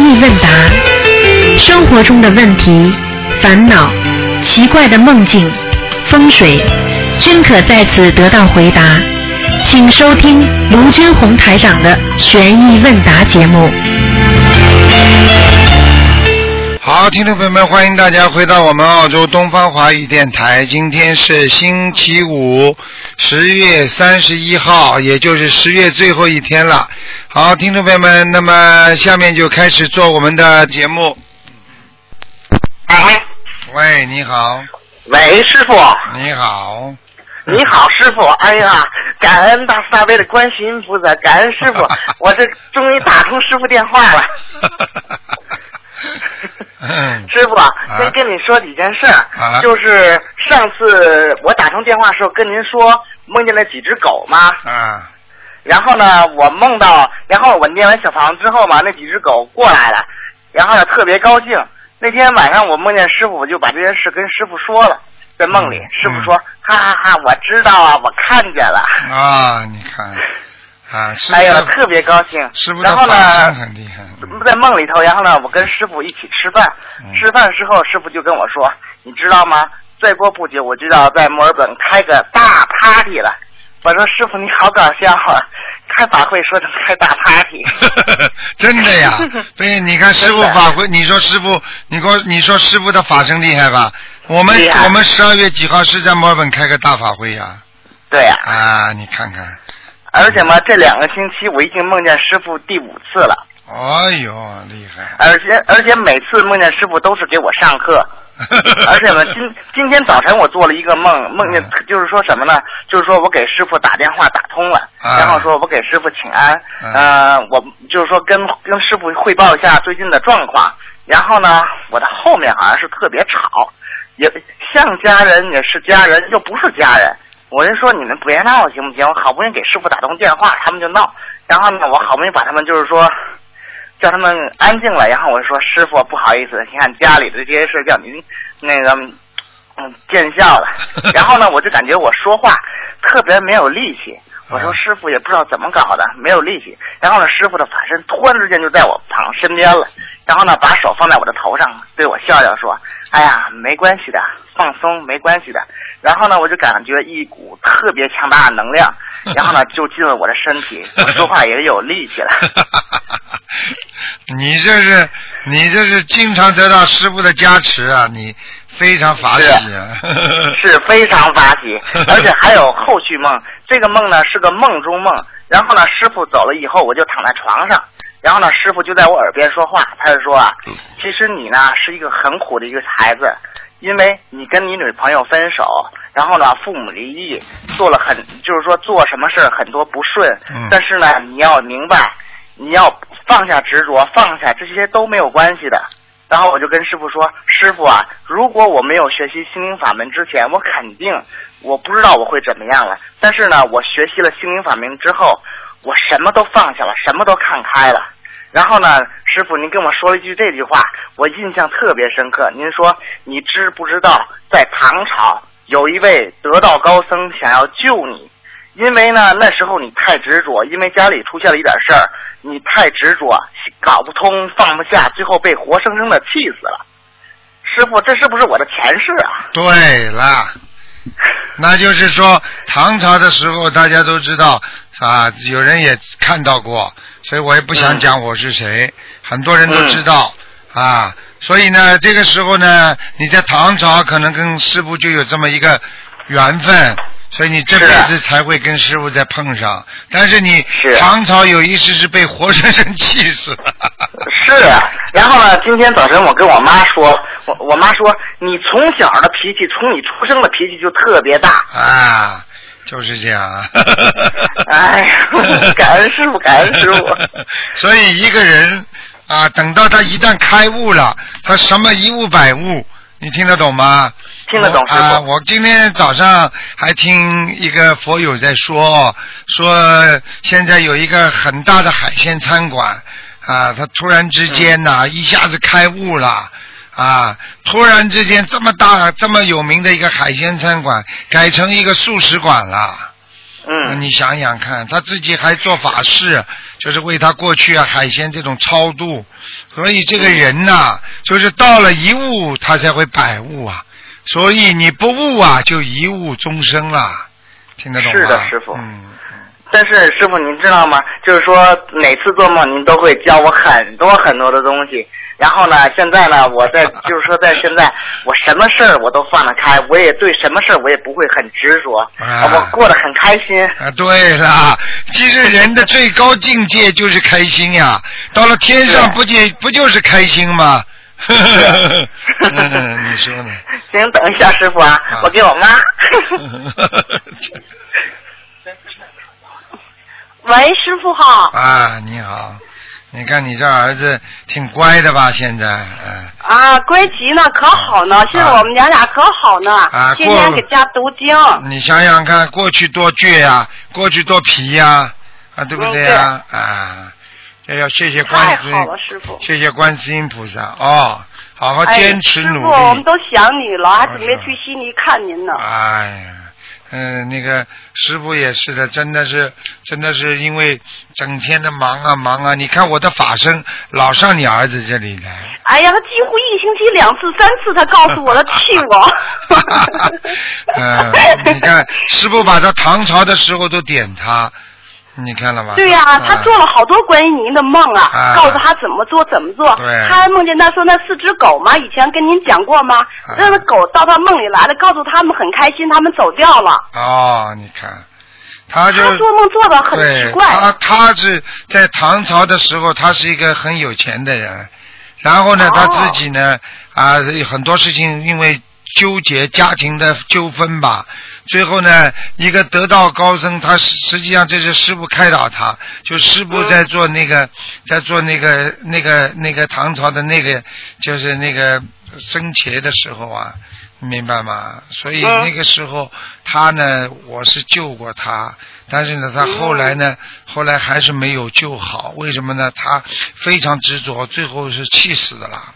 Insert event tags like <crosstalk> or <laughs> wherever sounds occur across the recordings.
意问答生活中的问题、烦恼、奇怪的梦境、风水，均可在此得到回答。请收听卢军红台长的悬疑问答节目。好，听众朋友们，欢迎大家回到我们澳洲东方华语电台。今天是星期五，十月三十一号，也就是十月最后一天了。好，听众朋友们，那么下面就开始做我们的节目。哎，喂，你好，喂，师傅，你好，你好，师傅。哎呀，感恩大慈大悲的观世音菩萨，感恩师傅，<laughs> 我这终于打通师傅电话了。嗯，师傅，先跟你说几件事儿，啊。就是上次我打通电话的时候跟您说梦见了几只狗吗，啊，然后呢，我梦到，然后我念完小房子之后嘛，那几只狗过来了，然后呢特别高兴。那天晚上我梦见师傅，我就把这件事跟师傅说了，在梦里，师傅说，哈哈哈，我知道啊，我看见了，啊，你看，啊，师傅哎呀，特别高兴师傅。的然后呢，很厉害。在梦里头，然后呢，我跟师傅一起吃饭，嗯吃饭的时候，师傅就跟我说，你知道吗？再过不久，我就要在墨尔本开个大 party 了。我说师傅你好搞笑啊，开法会说成开大 party。<laughs> 真的呀，<laughs> 对，你看师傅法会，你说师傅，你给我你说师傅的法身厉害吧？我们我们十二月几号是在墨尔本开个大法会呀？对呀、啊，你看看，而且嘛，这两个星期我已经梦见师傅第五次了，哎呦，厉害！而且而且每次梦见师傅都是给我上课，<laughs> 而且呢，今今天早晨我做了一个梦，梦见就是说什么呢？就是说我给师傅打电话打通了，啊然后说我给师傅请安，嗯呃，我就是说跟跟师傅汇报一下最近的状况，然后呢，我的后面好像是特别吵，也像家人也是家人，又不是家人。我就说你们别闹行不行？我好不容易给师傅打通电话，他们就闹。然后呢，我好不容易把他们就是说叫他们安静了，然后我就说师傅不好意思，你看家里的这些事叫您那个嗯见笑了。<laughs> 然后呢，我就感觉我说话特别没有力气。我说啊师傅也不知道怎么搞的，没有力气。然后呢，师傅的法身突然之间就在我旁身边了，然后呢，把手放在我的头上，对我笑笑说：“哎呀，没关系的，放松，没关系的。”然后呢，我就感觉一股特别强大的能量，<laughs> 然后呢，就进了我的身体，我说话也有力气了。<laughs> 你这是你这是经常得到师傅的加持啊，你非常法喜啊！是非常法喜，<laughs> 而且还有后续梦。这个梦呢是个梦中梦，然后呢师傅走了以后，我就躺在床上，然后呢师傅就在我耳边说话，他就说啊，其实你呢是一个很苦的一个孩子，因为你跟你女朋友分手，然后呢父母离异，做了很就是说做什么事儿很多不顺，嗯但是呢你要明白，你要放下执着，放下这些都没有关系的。然后我就跟师傅说：“师傅啊，如果我没有学习心灵法门之前，我肯定我不知道我会怎么样了。但是呢，我学习了心灵法门之后，我什么都放下了，什么都看开了。然后呢，师傅您跟我说了一句这句话，我印象特别深刻。您说你知不知道，在唐朝有一位得道高僧想要救你，因为呢那时候你太执着，因为家里出现了一点事儿，你太执着，搞不通，放不下，最后被活生生的气死了。师傅，这是不是我的前世啊？对了，<laughs> 那就是说唐朝的时候，大家都知道啊，有人也看到过，所以我也不想嗯讲我是谁，很多人都知道、啊。所以呢，这个时候呢，你在唐朝可能跟师傅就有这么一个缘分，所以你这辈子才会跟师傅再碰上。但是你唐朝有一世是被活生生气死了。是啊，然后呢，今天早晨我跟我妈说，我我妈说你从小的脾气，从你出生的脾气就特别大。啊，就是这样啊。<laughs> 哎呀，感恩师傅，感恩师傅。<laughs> 所以一个人啊，等到他一旦开悟了，他什么一悟百悟，你听得懂吗？听得懂我啊，我今天早上还听一个佛友在说，说现在有一个很大的海鲜餐馆啊，他突然之间呐、嗯一下子开悟了。啊！突然之间，这么大、这么有名的一个海鲜餐馆，改成一个素食馆了。嗯你想想看，他自己还做法事，就是为他过去啊海鲜这种超度，所以这个人呐、就是到了一悟，他才会百悟啊。所以你不悟啊，就一悟终生了，听得懂吗？是的师傅嗯，但是师傅您知道吗？就是说每次做梦您都会教我很多很多的东西。然后呢，现在呢，我在就是说在现在，我什么事儿我都放得开，我也对什么事儿我也不会很执着，啊我过得很开心。啊，对了，其实人的最高境界就是开心呀，到了天上对不仅不就是开心吗？嗯，你说呢？行，等一下，师傅啊，啊我给我妈。<laughs> 喂，师傅好。啊，你好，你看你这儿子挺乖的吧？现在，嗯、啊，乖极呢，可好呢！现在我们娘俩可好呢，啊天天给家读经。你想想看，过去多倔呀、过去多皮呀、啊，对不对呀、啊？这要谢谢观世音太好了，师傅。谢谢观世音菩萨哦，好好哎，坚持努力师傅，我们。都想你了，还准备去悉尼看您呢。哎呀，嗯、那个师傅也是的，真的是，真的是因为整天的忙啊忙啊，你看我的法身老上你儿子这里来。哎呀，他几乎一星期两次、三次，他告诉我，他 <laughs> 气我。<laughs> 嗯，你看师傅把他唐朝的时候都点他，你看了吗？对呀、他做了好多关于您的梦啊，啊告诉他怎么做怎么做。对他还梦见他说那四只狗吗，以前跟您讲过吗？啊那个狗到他梦里来了，告诉他们很开心，他们走掉了。哦，你看，他就他做梦做的很奇怪。他他是在唐朝的时候，他是一个很有钱的人，然后呢，哦他自己呢啊很多事情因为纠结家庭的纠纷吧，最后呢一个得道高僧，他实实际上这是师傅开导他，就师傅在做那个、在做那个那个那个唐朝的那个就是那个生前的时候啊。明白吗？所以嗯那个时候他呢，我是救过他，但是呢，他后来呢，后来还是没有救好。为什么呢？他非常执着，最后是气死的啦。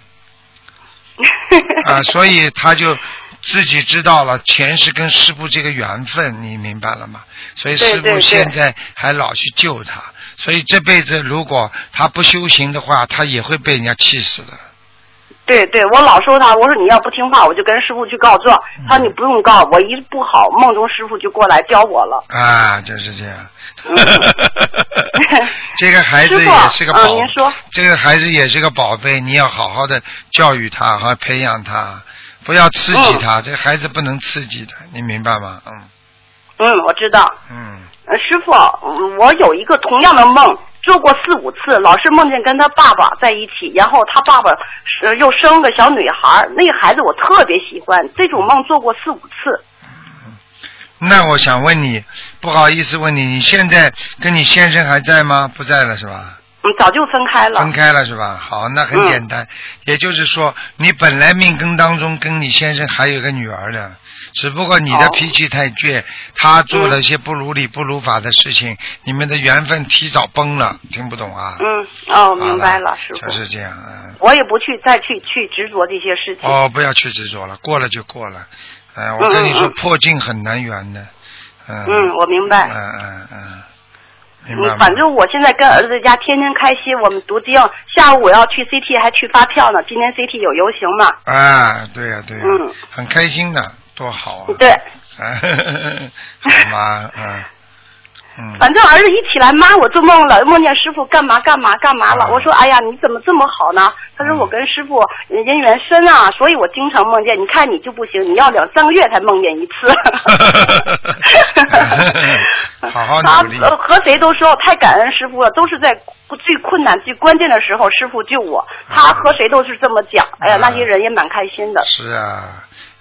<laughs> 啊，所以他就自己知道了前世跟师傅这个缘分，你明白了吗？所以师傅现在还老去救他，所以这辈子如果他不修行的话，他也会被人家气死的。对对，我老说他，我说你要不听话，我就跟师傅去告状。嗯他说你不用告，我一不好，梦中师傅就过来教我了。啊，就是这样。嗯 <laughs> 这个孩子也是个宝，嗯您说这个孩子也是个宝贝，你要好好的教育他，好好培养他，不要刺激嗯他。这孩子不能刺激他，你明白吗？嗯嗯，我知道。嗯，呃，师傅，嗯我有一个同样的梦，做过四五次，老是梦见跟他爸爸在一起，然后他爸爸是又生个小女孩儿，那个孩子我特别喜欢，这种梦做过四五次。那我想问你，不好意思问你，你现在跟你先生还在吗？不在了是吧？嗯，早就分开了。分开了是吧？好，那很嗯简单，也就是说，你本来命根当中跟你先生还有个女儿的，只不过你的哦脾气太倔，他做了一些不如理不如法的事情，你们的缘分提早崩了，听不懂啊？嗯，哦，明白了，师傅。就是这样，嗯。我也不去再去去执着这些事情。哦，不要去执着了，过了就过了。哎，我跟你说，破镜很难圆的。嗯。嗯，我明白。嗯嗯嗯。明白吗嗯，反正我现在跟儿子家天天开心，我们读经。下午我要去 CT，还去发票呢。今天 CT 有游行嘛？啊，对呀、对呀、嗯很开心的，多好啊！对，啊，<laughs> 好吗？嗯嗯。反正儿子一起来，妈，我做梦了，梦见师傅干嘛干嘛干嘛了。啊我说，哎呀，你怎么这么好呢？他说嗯我跟师傅人缘深啊，所以我经常梦见。你看你就不行，你要两三个月才梦见一次。<laughs> 好好他努力呃和谁都说太感恩师傅了，都是在最困难、最关键的时候师傅救我。他和谁都是这么讲，哎呀，啊那些人也蛮开心的。是啊，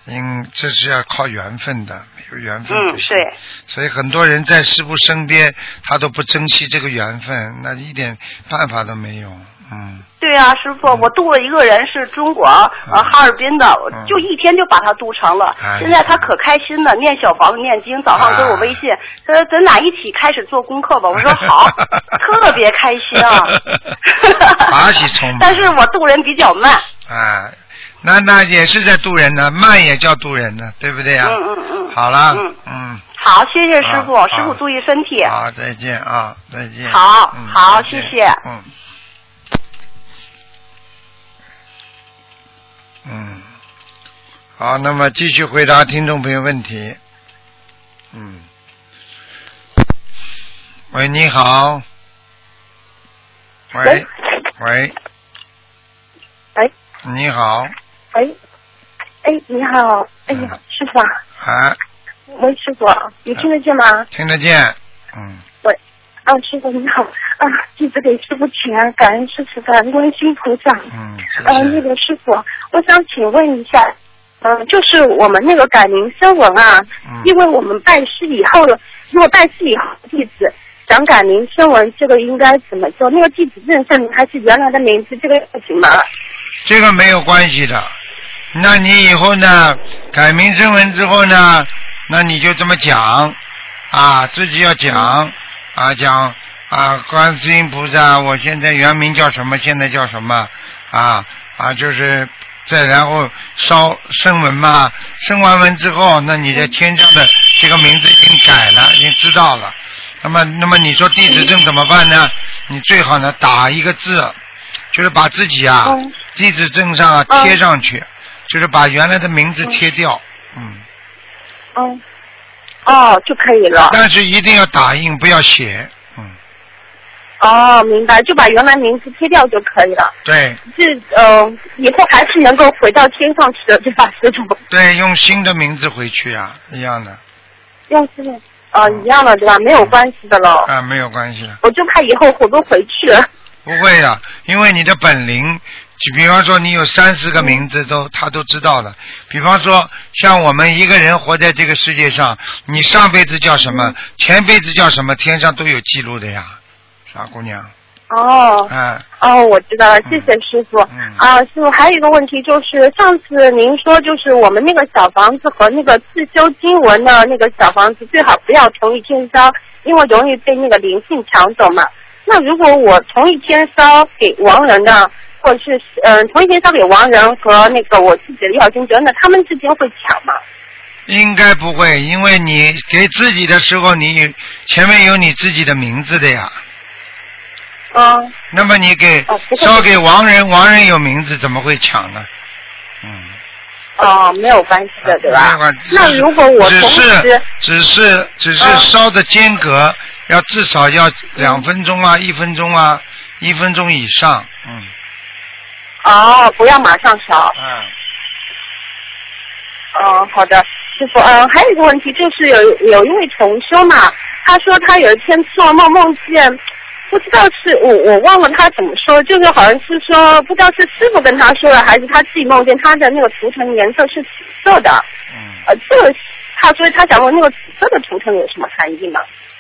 因这是要靠缘分的，没有缘分嗯不，行。对，所以很多人在师傅身边，他都不珍惜这个缘分，那一点办法都没有。嗯，对啊，师傅，我渡了一个人是中国呃哈尔滨的，嗯就一天就把他渡成了。哎现在他可开心了，念小房子 <laughs> 念经，早上给我微信，他说咱俩一起开始做功课吧。我说好，<laughs> 特别开心啊。<laughs> 但是我渡人比较慢。啊，那那也是在渡人呢，慢也叫渡人呢，对不对呀、嗯嗯嗯。好了，嗯。嗯，好，谢谢师傅，啊师傅注意身体。好，再见啊，再见。好嗯好谢谢。嗯。嗯，好，那么继续回答听众朋友问题。嗯，喂，你好。喂。喂，喂，喂你好，喂，哎，你好，哎嗯呀，师傅啊，啊，喂，师傅，你听得见吗？听得见？嗯，喂啊，师傅你好，啊，弟子给师傅请安，感恩师傅，感恩观世音菩萨。嗯，呃，那。个师傅，我想请问一下，嗯、就是我们那个改名声纹啊，嗯因为我们拜师以后了，如果拜师以后弟子想改名声纹，这个应该怎么做？那个弟子认证还是原来的名字，这个不行吗？这个没有关系的。那你以后呢，改名声文之后呢，那你就这么讲啊，自己要讲啊，讲啊，观世音菩萨，我现在原名叫什么，现在叫什么啊啊，就是再然后烧声文嘛，声完文之后，那你的天上的这个名字已经改了，已经知道了。那么，那么你说地址证怎么办呢？你最好呢打一个字，就是把自己啊嗯地址证上贴上去，就是把原来的名字贴掉，嗯，嗯，哦，就可以了。但是一定要打印，不要写，嗯，哦，明白，就把原来名字贴掉就可以了。对这呃，以后还是能够回到天上去的，对吧，师傅？对，用新的名字回去啊，一样的用新的啊一样的，对吧？没有关系的了。啊，没有关系，我就怕以后回不回去了。不会的，因为你的本领，就比方说你有三十个名字都他都知道的，比方说像我们一个人活在这个世界上，你上辈子叫什么，前辈子叫什么，天上都有记录的呀，傻姑娘，哦。嗯，哦，我知道了，谢谢师傅。嗯。啊，师傅还有一个问题就是，上次您说就是我们那个小房子和那个自修经文的那个小房子最好不要同一天烧，因为容易被那个灵性抢走嘛。那如果我同一天烧给亡人的，或者是嗯、呃同一天烧给亡人和那个我自己的要经者，那他们之间会抢吗？应该不会，因为你给自己的时候，你前面有你自己的名字的呀。嗯，那么你给哦烧给亡人，亡人有名字，怎么会抢呢？嗯，哦，没有关系的，对吧？那如果我同只是，只是只是嗯烧的间隔要至少要两分钟啊，一分钟啊，一分钟以上，嗯哦，不要马上烧。嗯，嗯，好的，师傅，嗯，还有一个问题就是有有一位同修嘛，他说他有一天做梦梦见，不知道是我我忘了他怎么说，就是好像是说不知道是师傅跟他说的，还是他自己梦见他的那个图腾颜色是紫色的，嗯，呃，这个他所以他想问那个紫色的图腾有什么含义吗？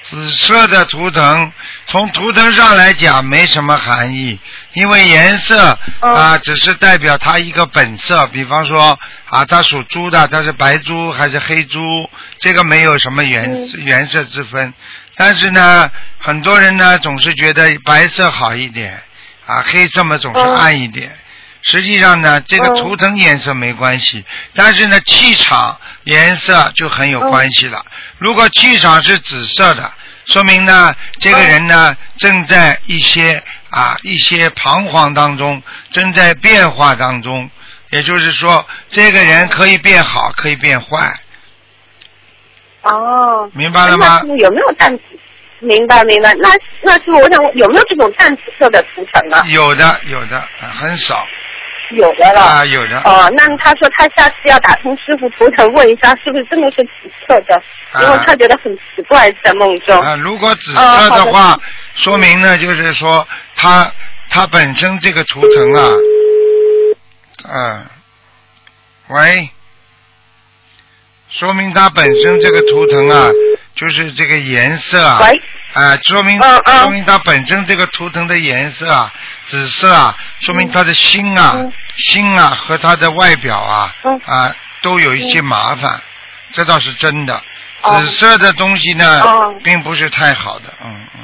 紫色的图腾，从图腾上来讲没什么含义，因为颜色嗯啊只是代表它一个本色，比方说啊它属猪的，它是白猪还是黑猪，这个没有什么颜嗯颜色之分。但是呢，很多人呢总是觉得白色好一点，啊黑色嘛总是嗯暗一点。实际上呢，这个嗯图腾颜色没关系，但是呢，气场颜色就很有关系了。如果气场是紫色的，说明呢，这个人呢正在一些啊一些彷徨当中，正在变化当中。也就是说，这个人可以变好，可以变坏，哦，明白了吗有没有淡紫？明白明白，那那师傅，我想问有没有这种淡紫色的图腾呢？有的，有的，啊很少有的了。啊，有的。哦，那他说他下次要打通师傅图腾问一下，是不是真的是紫色的？啊因为他觉得很奇怪，在梦中。啊，如果紫哦色好的的话，说明呢，就是说他他本身这个图腾啊，嗯、喂，说明他本身这个图腾啊，就是这个颜色啊，喂，啊，说明嗯嗯说明它本身这个图腾的颜色啊，紫色啊，说明他的心啊、嗯。心啊和他的外表啊、嗯。啊都有一些麻烦，这倒是真的。哦。紫色的东西呢，哦。并不是太好的，嗯嗯。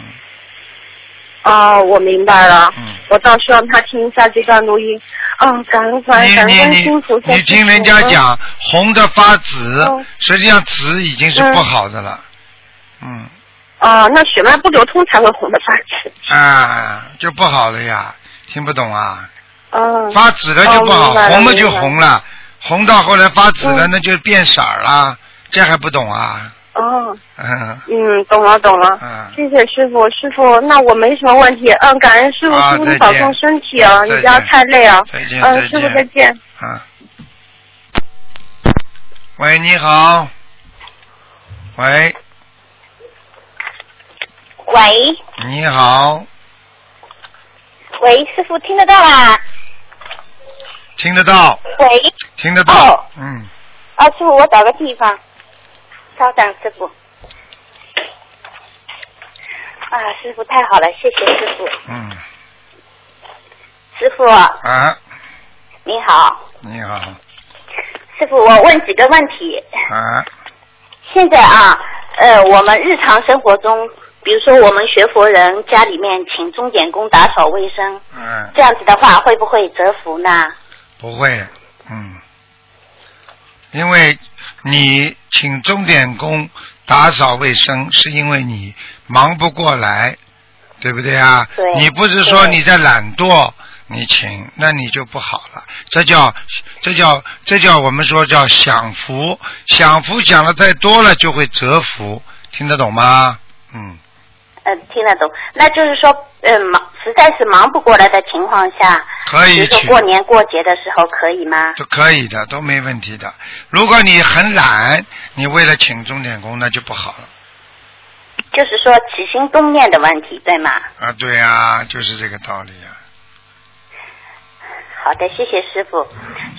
哦，我明白了。嗯。我到时候让他听一下这段录音。哦，感恩感恩感恩观你你你。你听人家讲红的发紫嗯，实际上紫已经是不好的了，嗯哦，那血脉不流通才会红的发紫。啊，就不好了呀，听不懂啊？嗯。发紫了就不好，哦明白了就红了，红到后来发紫了，嗯那就变色儿了，这还不懂啊？哦，嗯嗯，懂了懂了。嗯，谢谢师傅，师傅，那我没什么问题。嗯，感恩师傅，好师傅你保重身体啊，你不要太累啊。再见嗯，师傅再见。啊。喂，你好。喂，喂。你好，喂，师傅听得到啦？听得到，喂，听得到，哦。嗯，啊，师傅，我找个地方，稍等，师傅。啊，师傅太好了，谢谢师傅。嗯，师傅啊，你好，你好，师傅，我问几个问题。啊，现在啊，呃，我们日常生活中，比如说我们学佛人家里面请钟点工打扫卫生，嗯，这样子的话会不会折福呢？不会，嗯，因为你请钟点工打扫卫生，是因为你忙不过来，对不对啊？对你不是说你在懒惰，你请，那你就不好了。这叫这叫这叫我们说叫享福，享福讲的再多了就会折福，听得懂吗？嗯，呃，听得懂。那就是说，呃，忙实在是忙不过来的情况下，比如说可以请。过年过节的时候可以吗？都可以的，都没问题的。如果你很懒，你为了请钟点工，那就不好了。就是说起心动念的问题，对吗？啊，对啊，就是这个道理啊。好的，谢谢师傅。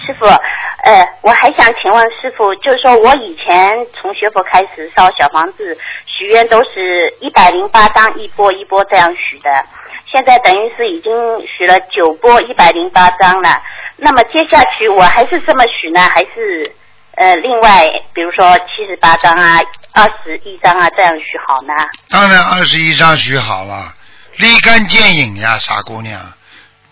师傅，呃，我还想请问师傅，就是说我以前从学佛开始烧小房子许愿都是一百零八张一波一波这样许的，现在等于是已经许了九波一百零八张了。那么接下去我还是这么许呢，还是呃另外比如说七十八张啊、二十一张啊这样许好呢？当然，二十一张许好了，立竿见影呀，傻姑娘，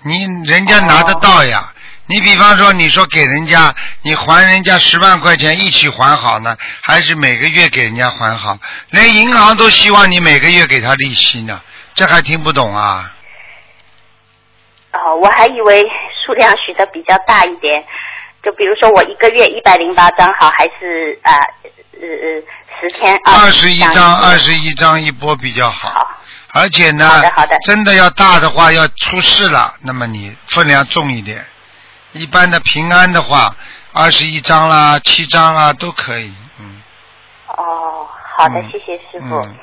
你人家拿得到呀。你比方说，你说给人家，你还人家十万块钱一起还好呢，还是每个月给人家还好？连银行都希望你每个月给他利息呢，这还听不懂啊？哦，我还以为数量许的比较大一点，就比如说我一个月一百零八张好，还是啊呃呃十天二十一张，二十十一张一波比较好。好。而且呢，好的好的真的要大的话，要出事了，那么你分量重一点。一般的平安的话，二十一张啦、七张啊都可以。嗯哦，好的，嗯谢谢师傅。嗯，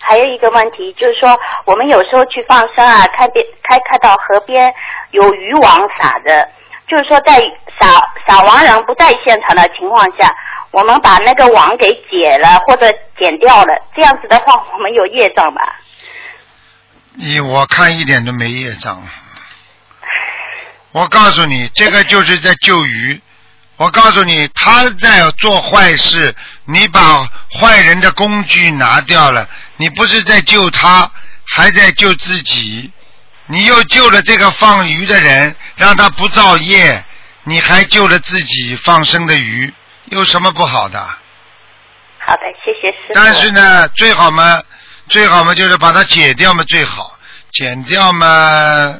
还有一个问题就是说，我们有时候去放生啊，看边开看到河边有渔网撒的，就是说在撒撒网人不在现场的情况下，我们把那个网给解了或者剪掉了，这样子的话，我们有业障吧？你我看一点都没业障。我告诉你，这个就是在救鱼。我告诉你，他在做坏事，你把坏人的工具拿掉了，你不是在救他，还在救自己。你又救了这个放鱼的人，让他不造业，你还救了自己放生的鱼，有什么不好的？好的，谢谢师傅。但是呢，最好嘛，最好嘛就是把它解掉嘛最好，剪掉嘛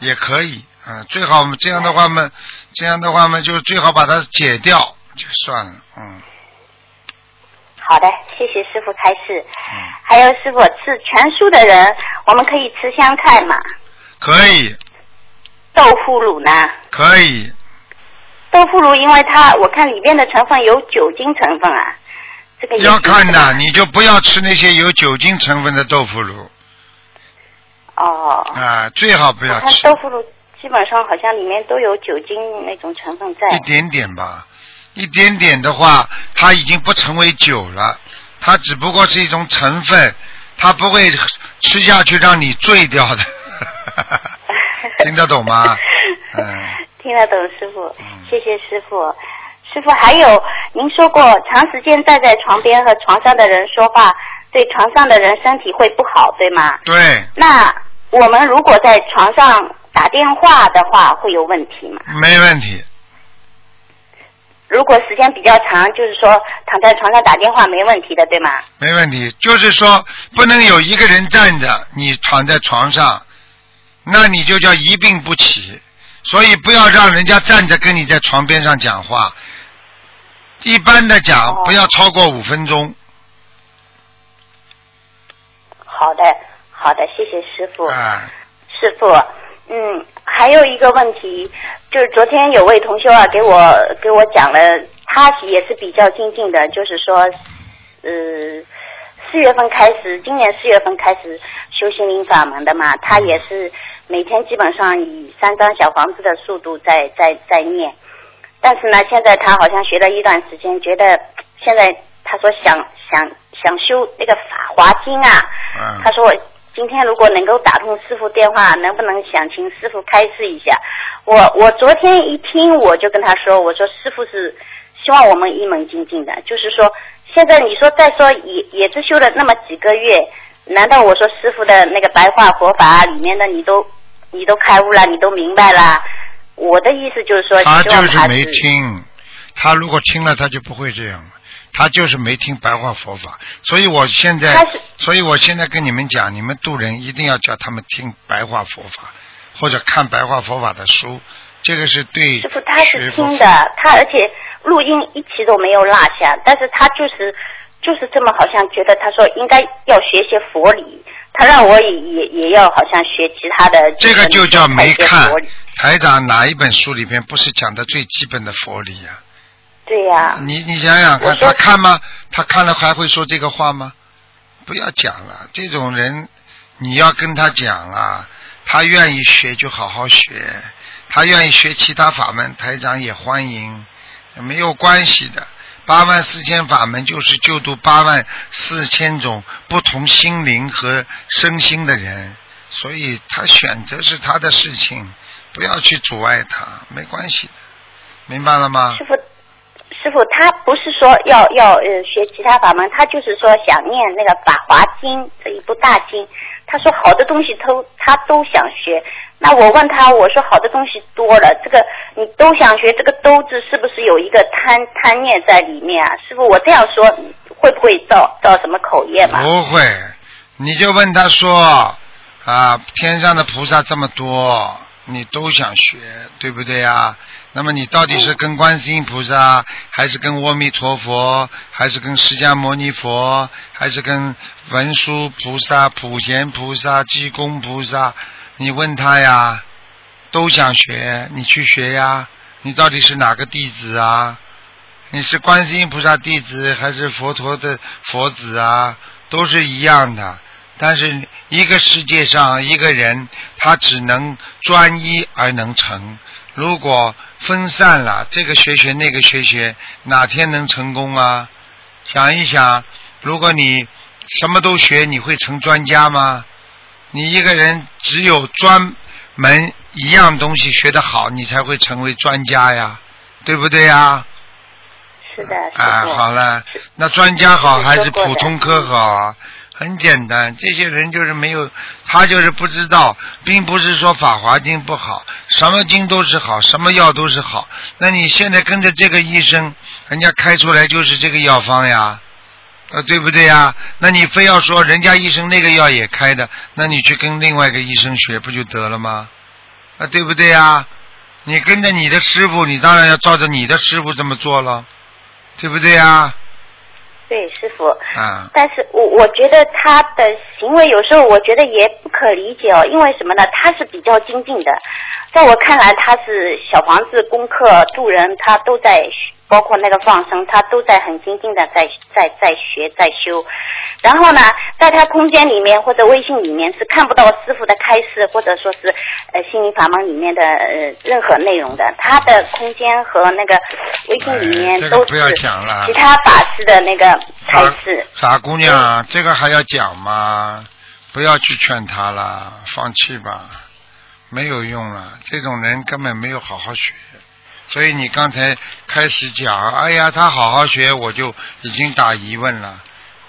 也可以啊、最好嘛这样的话嘛，这样的话嘛就最好把它解掉就算了，嗯。好的，谢谢师傅开示。嗯，还有师傅吃全素的人，我们可以吃香菜吗？可以。豆腐乳呢？可以，豆腐乳，因为它我看里面的成分有酒精成分啊，这个要看的你就不要吃那些有酒精成分的豆腐乳。哦，啊，最好不要吃。豆腐乳基本上好像里面都有酒精那种成分在一。点点吧，一点点的话，它已经不成为酒了，它只不过是一种成分，它不会吃下去让你醉掉的。<laughs> 听得懂吗？嗯，听得懂师傅嗯，谢谢师傅。师傅，还有您说过，长时间站在床边和床上的人说话，对床上的人身体会不好，对吗？对，那我们如果在床上打电话的话，会有问题吗？没问题。如果时间比较长，就是说躺在床上打电话没问题的，对吗？没问题，就是说不能有一个人站着，你躺在床上，那你就叫一病不起。所以不要让人家站着跟你在床边上讲话。一般的讲，哦不要超过五分钟。好的，好的，谢谢师傅。啊，师傅，嗯，还有一个问题，就是昨天有位同修啊给我给我讲了，他也是比较精进的，就是说，呃，四月份开始，今年四月份开始修心灵法门的嘛，他也是每天基本上以三张小房子的速度在在在念，但是呢，现在他好像学了一段时间，觉得现在他说想想想修那个法华经啊，嗯。他说我今天如果能够打通师傅电话，能不能想请师傅开示一下？我我昨天一听我就跟他说，我说师傅是希望我们一门精进的，就是说现在你说再说也也是修了那么几个月，难道我说师傅的那个白话佛法里面的你都你都开悟了，你都明白了？我的意思就是说，他就是没听，他如果听了，他就不会这样了。他就是没听白话佛法，所以我现在，所以我现在跟你们讲，你们渡人一定要叫他们听白话佛法，或者看白话佛法的书，这个是对师傅他是听的，他而且录音一期都没有落下，但是他就是就是这么好像觉得他说应该要学些佛理，他让我也也也要好像学其他的，这个就叫没看。台长哪一本书里边不是讲的最基本的佛理呀、对呀、你你想想看，他看吗？他看了还会说这个话吗？不要讲了，这种人你要跟他讲啊，他愿意学就好好学，他愿意学其他法门，台长也欢迎，没有关系的。八万四千法门就是救度八万四千种不同心灵和身心的人，所以他选择是他的事情，不要去阻碍他，没关系的，明白了吗师？傅，师傅，他不是说要要呃学其他法门，他就是说想念那个《法华经》这一部大经。他说好的东西都他都想学。那我问他，我说好的东西多了，这个你都想学，这个“都”字是不是有一个贪贪念在里面啊？师傅，我这样说会不会造造什么口业嘛？不会，你就问他说啊，天上的菩萨这么多，你都想学，对不对呀？那么你到底是跟观世音菩萨，还是跟阿弥陀佛，还是跟释迦牟尼佛，还是跟文殊菩萨、普贤菩萨、济公菩萨？你问他呀，都想学，你去学呀。你到底是哪个弟子啊？你是观世音菩萨弟子还是佛陀的佛子啊？都是一样的。但是一个世界上一个人，他只能专一而能成。如果分散了，这个学学那个学学，哪天能成功啊？想一想，如果你什么都学，你会成专家吗？你一个人只有专门一样东西学得好，你才会成为专家呀，对不对呀？是的，师啊，好了，那专家好还是普通科好啊？很简单，这些人就是没有，他就是不知道，并不是说《法华经》不好，什么经都是好，什么药都是好。那你现在跟着这个医生，人家开出来就是这个药方呀，啊，对不对呀？那你非要说人家医生那个药也开的，那你去跟另外一个医生学不就得了吗？啊，对不对呀？你跟着你的师傅，你当然要照着你的师傅这么做了。对不对呀？对，师傅。嗯，但是我我觉得他的行为有时候我觉得也不可理解哦，因为什么呢？他是比较精进的，在我看来他是小房子功课助人，他都在学包括那个放生，他都在很精进的在在在学在修。然后呢，在他空间里面或者微信里面是看不到师傅的开示，或者说是呃心灵法门里面的呃任何内容的。他的空间和那个微信里面都不要是讲了其他法师的那个开傻示。傻姑娘，这个还要讲吗？不要去劝他了，放弃吧，没有用了。这种人根本没有好好学，所以你刚才开始讲，哎呀，他好好学，我就已经打疑问了。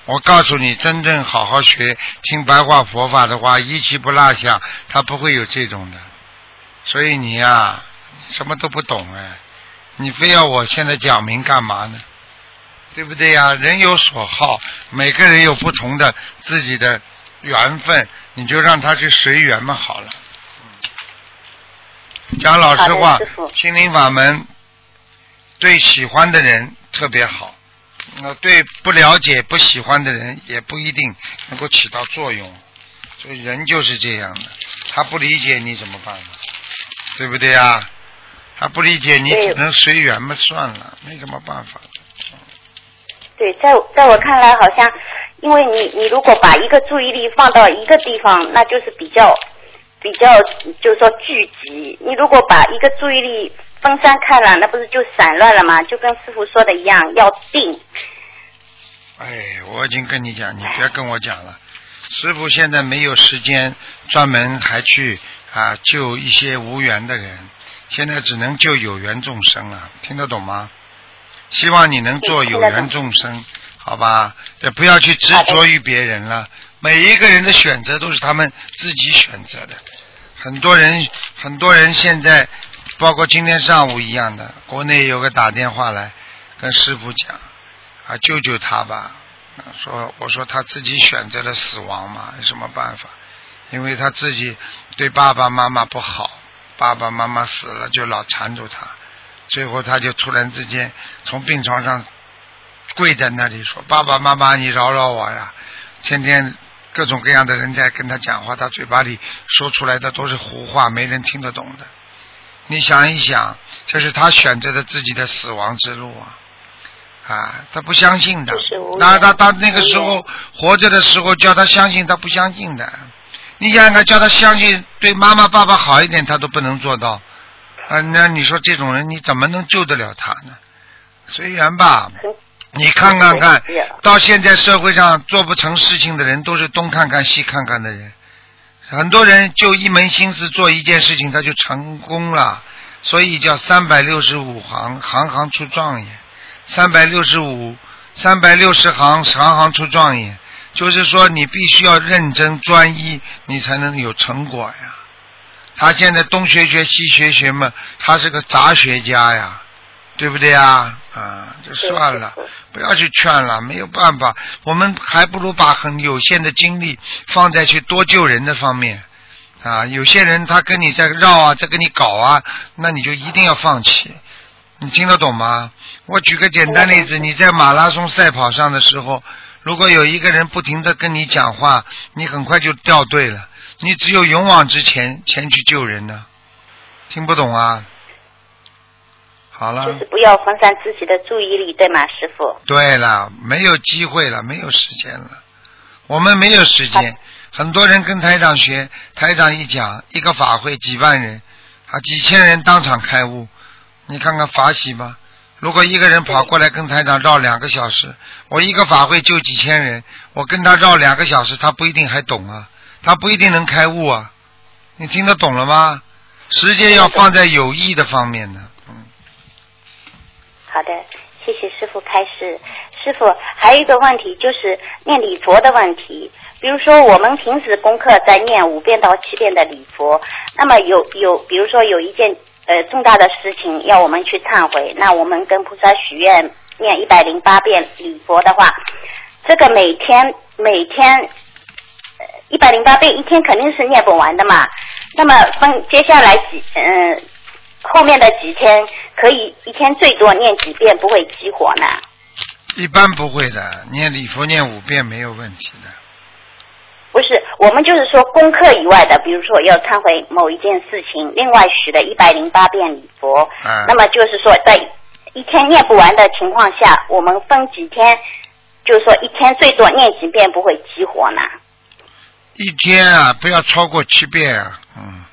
我告诉你，真正好好学听白话佛法的话，一期不落下，他不会有这种的。所以你呀、什么都不懂哎，你非要我现在讲明干嘛呢？对不对呀？人有所好，每个人有不同的自己的缘分，你就让他去随缘嘛，好了。讲老实话心灵法门对喜欢的人特别好，那对不了解、不喜欢的人也不一定能够起到作用。所以人就是这样的，他不理解你怎么办呢？对不对呀？他不理解你，只能随缘嘛，算了，没什么办法。对，在在我看来，好像因为你你如果把一个注意力放到一个地方，那就是比较比较就是说聚集。你如果把一个注意力分散开了，那不是就散乱了吗？就跟师傅说的一样，要定。哎，我已经跟你讲，你别跟我讲了。师傅现在没有时间专门还去啊救一些无缘的人，现在只能救有缘众生了，听得懂吗？希望你能做有缘众生，好吧？也不要去执着于别人了。每一个人的选择都是他们自己选择的。很多人，很多人现在，包括今天上午一样的，国内有个打电话来跟师傅讲，啊，救救他吧。说我说他自己选择了死亡嘛，有什么办法？因为他自己对爸爸妈妈不好，爸爸妈妈死了就老缠住他，最后他就突然之间从病床上跪在那里说：“爸爸妈妈，你饶饶我呀！”天天各种各样的人在跟他讲话，他嘴巴里说出来的都是胡话，没人听得懂的。你想一想，这是他选择的自己的死亡之路啊！啊，他不相信的。那他他那个时候活着的时候，叫他相信，他不相信的。你想想看，叫他相信对妈妈爸爸好一点，他都不能做到。啊，那你说这种人，你怎么能救得了他呢？随缘吧。很你看看看，到现在社会上做不成事情的人，都是东看看西看看的人。很多人就一门心思做一件事情，他就成功了。所以叫三百六十五行，行行出状元。三百六十五，三百六十行，行行出状元。就是说，你必须要认真专一，你才能有成果呀。他现在东学学西学学嘛，他是个杂学家呀，对不对啊？啊，就算了，不要去劝了，没有办法，我们还不如把很有限的精力放在去多救人的方面。啊，有些人他跟你在绕啊，在跟你搞啊，那你就一定要放弃。你听得懂吗？我举个简单例子，你在马拉松赛跑上的时候，如果有一个人不停的跟你讲话，你很快就掉队了。你只有勇往直前，前去救人呢。听不懂啊？好了。就是不要分散自己的注意力，对吗，师傅？对了，没有机会了，没有时间了。我们没有时间，很多人跟台长学，台长一讲一个法会几万人，啊几千人当场开悟，你看看法喜吗？如果一个人跑过来跟台长绕两个小时，我一个法会就几千人，我跟他绕两个小时，他不一定还懂啊，他不一定能开悟啊，你听得懂了吗？时间要放在有益的方面呢，嗯。好的，谢谢师傅开示。师傅，还有一个问题就是念礼佛的问题。比如说，我们平时功课在念五遍到七遍的礼佛，那么有有，比如说有一件呃重大的事情要我们去忏悔，那我们跟菩萨许愿念一百零八遍礼佛的话，这个每天每天一百零八遍一天肯定是念不完的嘛。那么分接下来几嗯、后面的几天可以一天最多念几遍不会激活呢？一般不会的，念礼佛念五遍没有问题的。不是，我们就是说功课以外的，比如说要忏悔某一件事情，另外许的一百零八遍礼佛，嗯那么就是说在一天念不完的情况下，我们分几天，就是说一天最多念几遍不会激活呢？一天啊，不要超过七遍啊，嗯，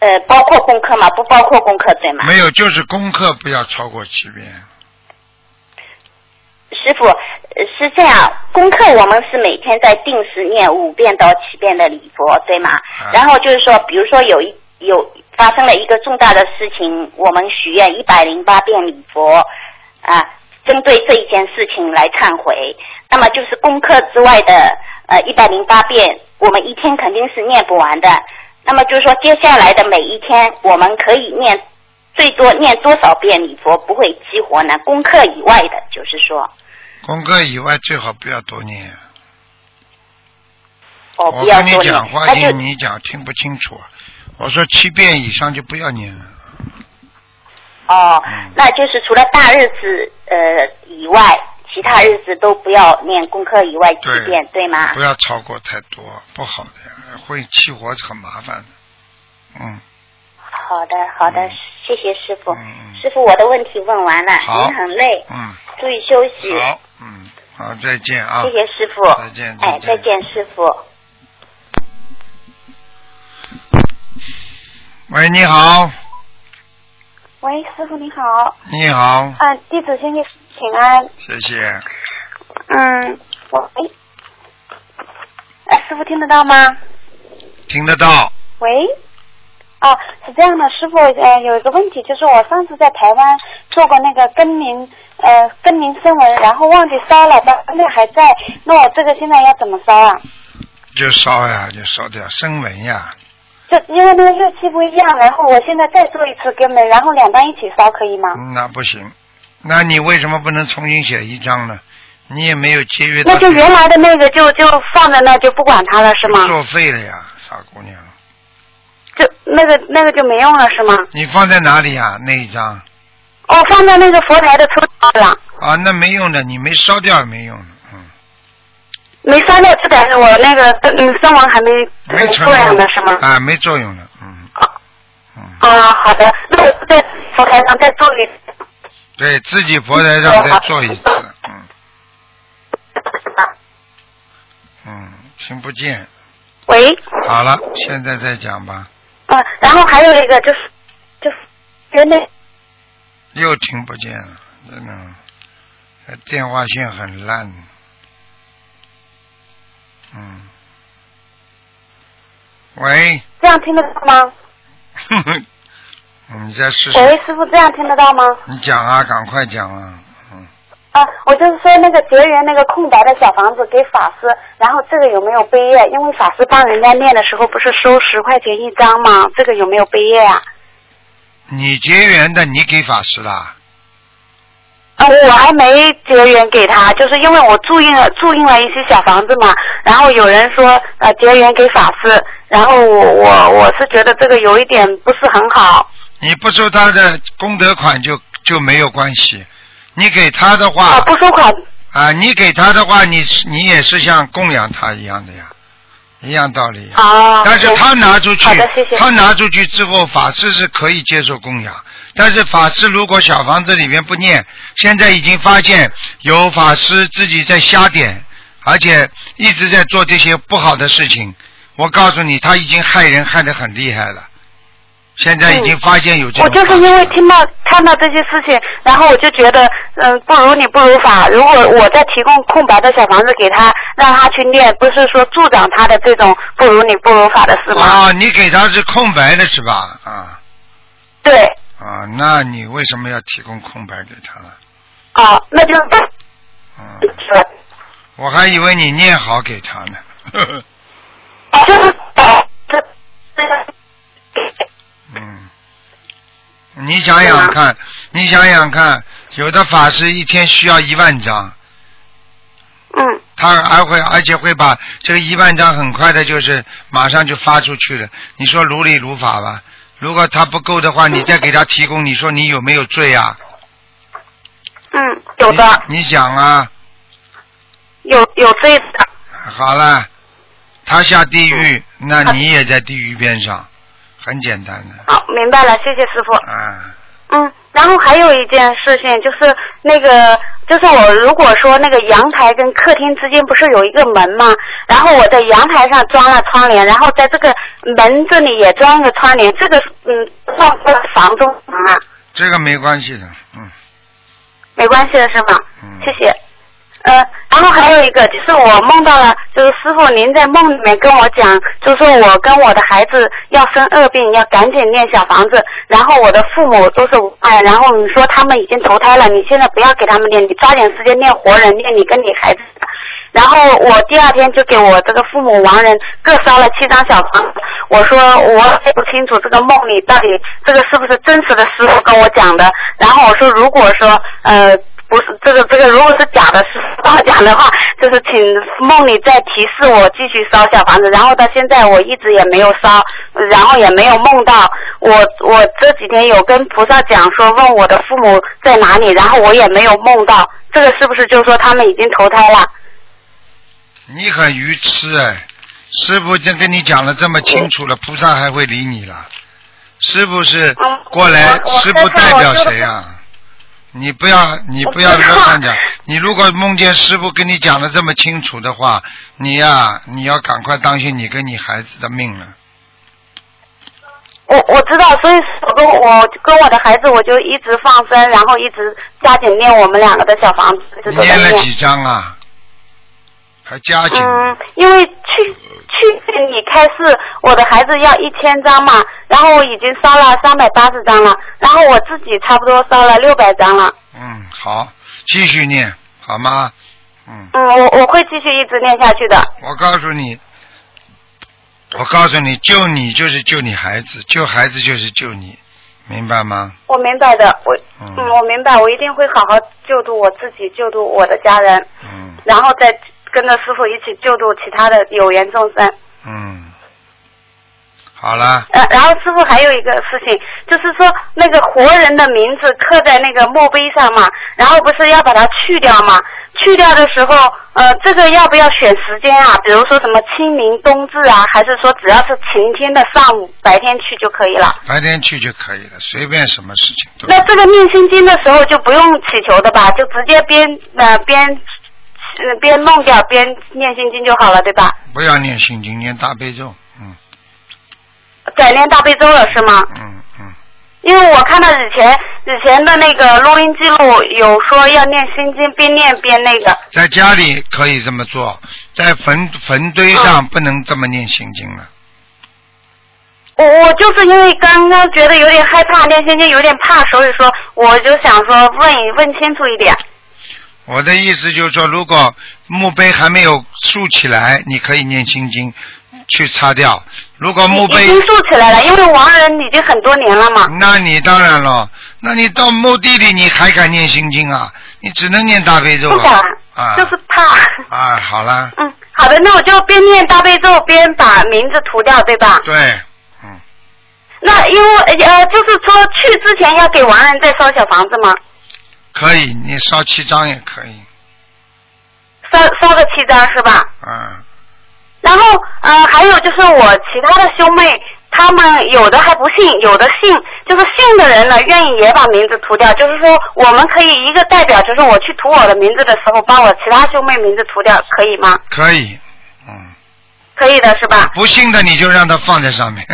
呃，包括功课吗？不包括功课对吗？没有，就是功课不要超过七遍。师傅，呃是这样，功课我们是每天在定时念五遍到七遍的礼佛，对吗？啊然后就是说，比如说有一有发生了一个重大的事情，我们许愿一百零八遍礼佛，啊，针对这一件事情来忏悔。那么就是功课之外的呃一百零八遍，我们一天肯定是念不完的。那么就是说，接下来的每一天，我们可以念最多念多少遍礼佛不会激活呢？功课以外的，就是说，功课以外最好不要多念。哦，我不要多念讲话那就听你讲听不清楚啊！我说七遍以上就不要念了。哦嗯，那就是除了大日子呃以外，其他日子都不要念功课以外七对遍，对吗不？要超过太多，不好的呀，会起火很麻烦的。嗯，好的，好的，谢谢师傅。嗯嗯师傅，我的问题问完了，好您很累，嗯，注意休息。好，嗯，好，再见啊。谢谢师傅。再见哎，再见再见，师傅。喂，你好，喂，师傅你好，你好，啊，弟子先给请安。谢谢。嗯，我喂，哎，师傅听得到吗？听得到，喂，哦，是这样的，师傅，呃，有一个问题，就是我上次在台湾做过那个更名，呃，更名声纹，然后忘记烧了，但那还在，那我这个现在要怎么烧啊？就烧呀，就烧掉声纹呀。就因为那个日期不一样，然后我现在再做一次更名，然后两张一起烧可以吗？那不行，那你为什么不能重新写一张呢？你也没有节约那就原来的那个就就放在那就不管它了是吗？作废了呀，傻姑娘。就那个那个就没用了是吗？你放在哪里呀？那一张哦，放在那个佛台的抽屉了，啊，那没用的，你没烧掉也没用的，嗯，没烧掉，就表示我那个嗯声纹还没没成作用的是吗？啊，没作用的，嗯嗯，啊，好的，那我在佛台上再做一次。对自己佛台上再做一次，嗯嗯，听不见。喂，好了，现在再讲吧，嗯，然后还有一个就是就是原来又听不见了，真的，这电话线很烂，嗯，喂，这样听得到吗？<laughs> 你再试试，喂，师傅，这样听得到吗？你讲啊，赶快讲啊，嗯，啊，我就是说那个结缘那个空白的小房子给法师，然后这个有没有背业？因为法师帮人家念的时候不是收十块钱一张吗？这个有没有背业啊？你结缘的，你给法师啦？啊，我还没结缘给他，就是因为我注印了注印了一些小房子嘛，然后有人说呃结缘给法师，然后我我我是觉得这个有一点不是很好。你不收他的功德款就就没有关系，你给他的话啊，不收款啊，你给他的话，你是你也是像供养他一样的呀，一样道理。啊。但是他拿出去，谢谢。他拿出去之后，法师是可以接受供养。但是法师如果小房子里面不念，现在已经发现有法师自己在瞎点，而且一直在做这些不好的事情。我告诉你，他已经害人害得很厉害了。现在已经发现有这。我就是因为听到看到这些事情，然后我就觉得，嗯，不如你不如法。如果我再提供空白的小房子给他，让他去念，不是说助长他的这种不如你不如法的事吗？啊，你给他是空白的是吧？啊对，啊，那你为什么要提供空白给他呢？啊，那就嗯，是，我还以为你念好给他呢。呵 <laughs> 呵啊就是呃这这个你想想看，你想想看，有的法师一天需要一万张，嗯。他还会而且会把这个一万张很快的，就是马上就发出去了。你说如理如法吧？如果他不够的话，你再给他提供，你说你有没有罪啊？嗯，有的。你你想啊，有有罪的，好了，他下地狱，那你也在地狱边上，很简单的好，明白了，谢谢师傅。啊。嗯，然后还有一件事情就是那个，就是我如果说那个阳台跟客厅之间不是有一个门吗？然后我在阳台上装了窗帘，然后在这个门这里也装一个窗帘，这个嗯算不算房中房啊？这个没关系的，嗯没关系的是吗？嗯。谢谢。呃，然后还有一个就是我梦到了，就是师傅您在梦里面跟我讲，就说我跟我的孩子要生恶病，要赶紧念小房子，然后我的父母都是哎，然后你说他们已经投胎了，你现在不要给他们念，你抓紧时间念活人，念你跟你孩子。然后我第二天就给我这个父母亡人各烧了七张小房子。我说我也不清楚这个梦里到底这个是不是真实的师傅跟我讲的。然后我说如果说呃不是这个这个如果是假的，是跟我讲的话，<laughs> 就是请梦里再提示我继续烧小房子。然后到现在我一直也没有烧，然后也没有梦到。我我这几天有跟菩萨讲说问我的父母在哪里，然后我也没有梦到。这个是不是就是说他们已经投胎了？你很愚痴哎！师傅已经跟你讲了这么清楚了，菩萨还会理你了？师傅是嗯过来，师傅代表谁啊？你不要，你不要乱讲。你如果梦见师傅跟你讲的这么清楚的话，你呀、你要赶快当心你跟你孩子的命了。我我知道，所以我跟我跟我的孩子，我就一直放生，然后一直加紧念我们两个的小房子，念。念了几张啊？还加紧？嗯，因为去去年你开示我的孩子要一千张嘛，然后我已经烧了三百八十张了，然后我自己差不多烧了六百张了。嗯，好，继续念，好吗？嗯，嗯，我我会继续一直念下去的。我告诉你，我告诉你，救你就是救你孩子，救孩子就是救你，明白吗？我明白的，我嗯嗯，我明白，我一定会好好救度我自己，救度我的家人，嗯然后再跟着师傅一起救度其他的有缘众生。嗯，好了，呃，然后师傅还有一个事情，就是说那个活人的名字刻在那个墓碑上嘛，然后不是要把它去掉嘛？去掉的时候，呃，这个要不要选时间啊？比如说什么清明、冬至啊，还是说只要是晴天的上午白天去就可以了？白天去就可以了，随便什么事情都。那这个念心经的时候就不用祈求的吧？就直接边呃边呃边弄掉边念心经就好了，对吧？不要念心经，念大悲咒，嗯改念大悲咒了是吗？嗯嗯，因为我看到以前以前的那个录音记录有说要念心经，边念边那个。在家里可以这么做，在坟坟堆上不能这么念心经了。我我就是因为刚刚觉得有点害怕，念心经有点怕，所以说我就想说问一问清楚一点。我的意思就是说，如果墓碑还没有竖起来，你可以念心经去擦掉。如果墓碑已经竖起来了，因为亡人已经很多年了嘛。那你当然了，那你到墓地里你还敢念心经啊？你只能念大悲咒不敢。啊，就是怕。啊，好了，嗯，好的，那我就边念大悲咒边把名字涂掉，对吧？对，嗯，那因为呃，就是说去之前要给亡人再烧小房子吗？可以，你烧七张也可以，烧烧个七张是吧？嗯，然后呃，还有就是我其他的兄妹，他们有的还不信，有的信，就是信的人呢，愿意也把名字涂掉。就是说，我们可以一个代表，就是我去涂我的名字的时候，把我其他兄妹名字涂掉，可以吗？可以，嗯，可以的是吧？不信的你就让他放在上面。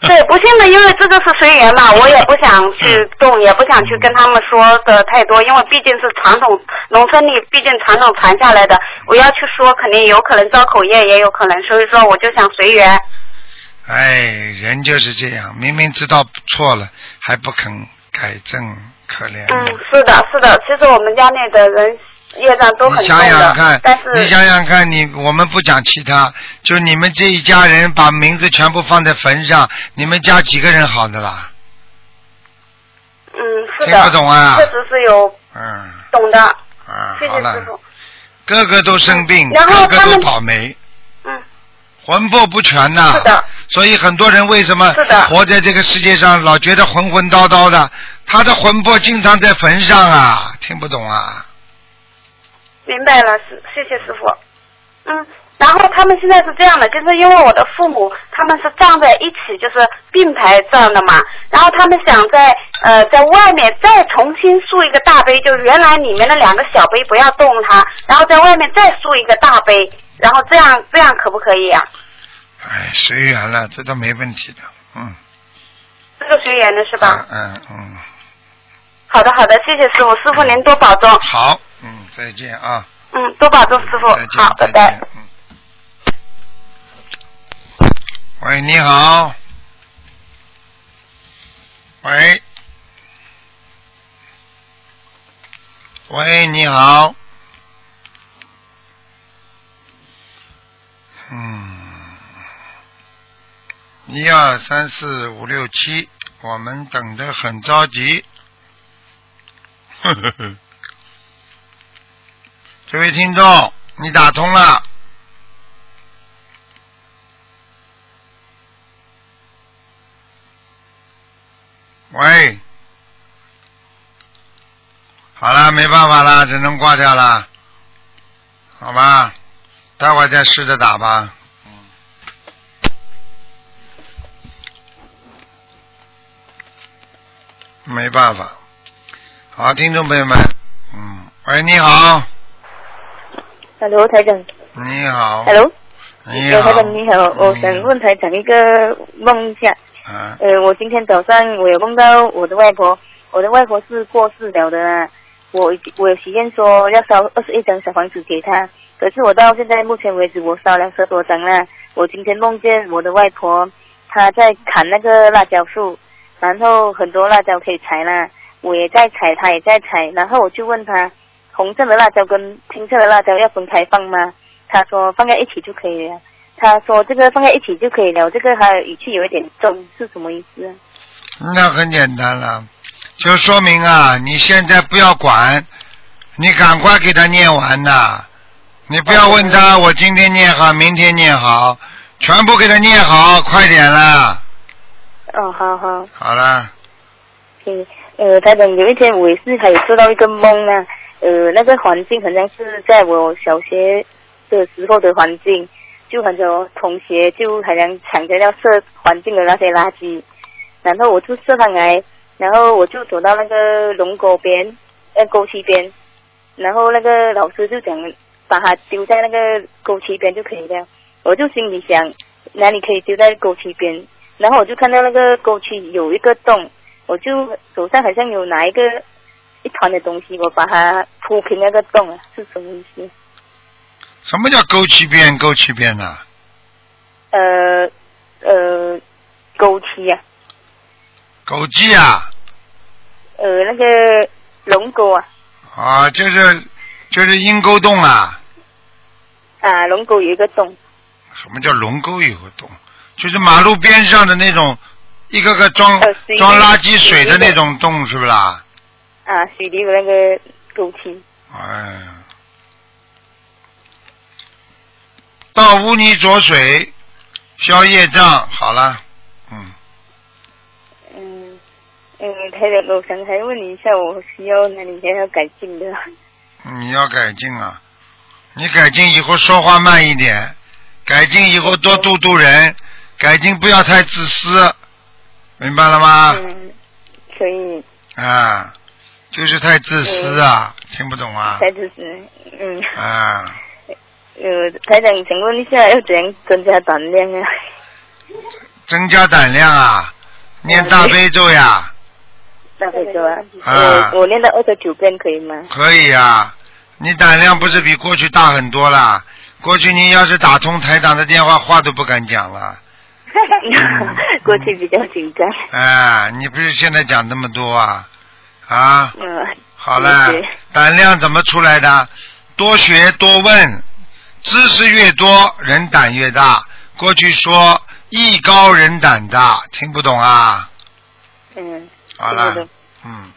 <laughs> 对，不信的，因为这个是随缘嘛，我也不想去动，也不想去跟他们说的太多，因为毕竟是传统农村里，毕竟传统传下来的，我要去说，肯定有可能招口业，也有可能，所以说我就想随缘。哎，人就是这样，明明知道错了还不肯改正，可怜。嗯，是的，是的，其实我们家里的人业障都很你重的，想想看但是，你想想看，你我们不讲其他，就你们这一家人把名字全部放在坟上，你们家几个人好的啦？嗯，是的，听不懂啊确实是有嗯懂的，啊，谢好了，谢师傅。个个都生病，然后个个都倒霉，嗯，魂魄不全呐。是的。所以很多人为什么活在这个世界上老觉得混混叨叨的？他的魂魄经常在坟上啊，听不懂啊？明白了，师谢谢师傅。嗯，然后他们现在是这样的，就是因为我的父母他们是葬在一起，就是并排葬的嘛。然后他们想在呃在外面再重新塑一个大碑，就是原来里面的两个小碑不要动它，然后在外面再塑一个大碑，然后这样这样可不可以啊？哎，随缘了，这都没问题的，嗯。这个随缘的是吧？嗯嗯嗯，好的好的，谢谢师傅，师傅您多保重。好，嗯，再见啊！嗯，多保重，师傅。再见，再见。嗯。喂，你好。喂。喂，你好。嗯。一二三四五六七，我们等的很着急。呵呵呵。这位听众，你打通了。喂，好了，没办法了，只能挂掉了，好吧，待会再试着打吧。没办法，好，听众朋友们，嗯，喂，你好，Hello，台长。你好，Hello。你好，呃台长你好，我想问台长一个梦一下。啊，呃，我今天早上我有梦到我的外婆，我的外婆是过世了的啦。我我有许愿说要烧二十一张小房子给她，可是我到现在目前为止我烧了十多张了。我今天梦见我的外婆，她在砍那个辣椒树，然后很多辣椒可以采啦，我也在采，她也在采，然后我就问她，红色的辣椒跟青色的辣椒要分开放吗？他说放在一起就可以了。他说这个放在一起就可以了，这个还有语气有一点重，是什么意思啊？那很简单了，就说明啊，你现在不要管，你赶快给他念完呐。你不要问他，我今天念好，明天念好，全部给他念好，快点啦。哦，好好，好了，嗯，呃，台长，有一天我也是还有做到一个梦啊，呃，那个环境好像是在我小学的时候的环境，就很多同学就好像抢着要射环境的那些垃圾，然后我就射上来，然后我就走到那个龙沟边，呃，沟渠边，然后那个老师就讲把它丢在那个沟渠边就可以了，我就心里想哪里可以丢在沟渠边，然后我就看到那个沟渠有一个洞，我就手上好像有拿一个一团的东西，我把它铺平那个洞啊，是什么意思？什么叫沟渠边？沟渠边呐、呃呃，沟渠啊，枸杞啊，呃那个龙沟啊，啊，就是就是阴沟洞啊。啊龙沟有一个洞，什么叫龙沟有个洞？就是马路边上的那种一个个装呃装垃圾水的那种洞，是不是啦？啊水里有那个沟渠，哎呀，到污泥浊水，消业障，好了，嗯，嗯嗯，台长，我想还问你一下，我需要哪里还要改进的？你要改进啊！你改进以后说话慢一点，改进以后多度度人，改进不要太自私，明白了吗？嗯，可以，啊，就是太自私啊，听不懂啊？太自私嗯啊，<laughs> 呃，台长，请问一下要怎样增加胆量啊？增加胆量啊，念大悲咒呀，大悲咒啊，啊我我念到二十九遍可以吗？可以啊。你胆量不是比过去大很多啦？过去你要是打通台长的电话，话都不敢讲了。<laughs> 过去比较紧张。哎，你不是现在讲那么多啊？啊，嗯，好了谢谢，胆量怎么出来的？多学多问，知识越多，人胆越大。过去说艺高人胆大，听不懂啊？嗯，好了嗯，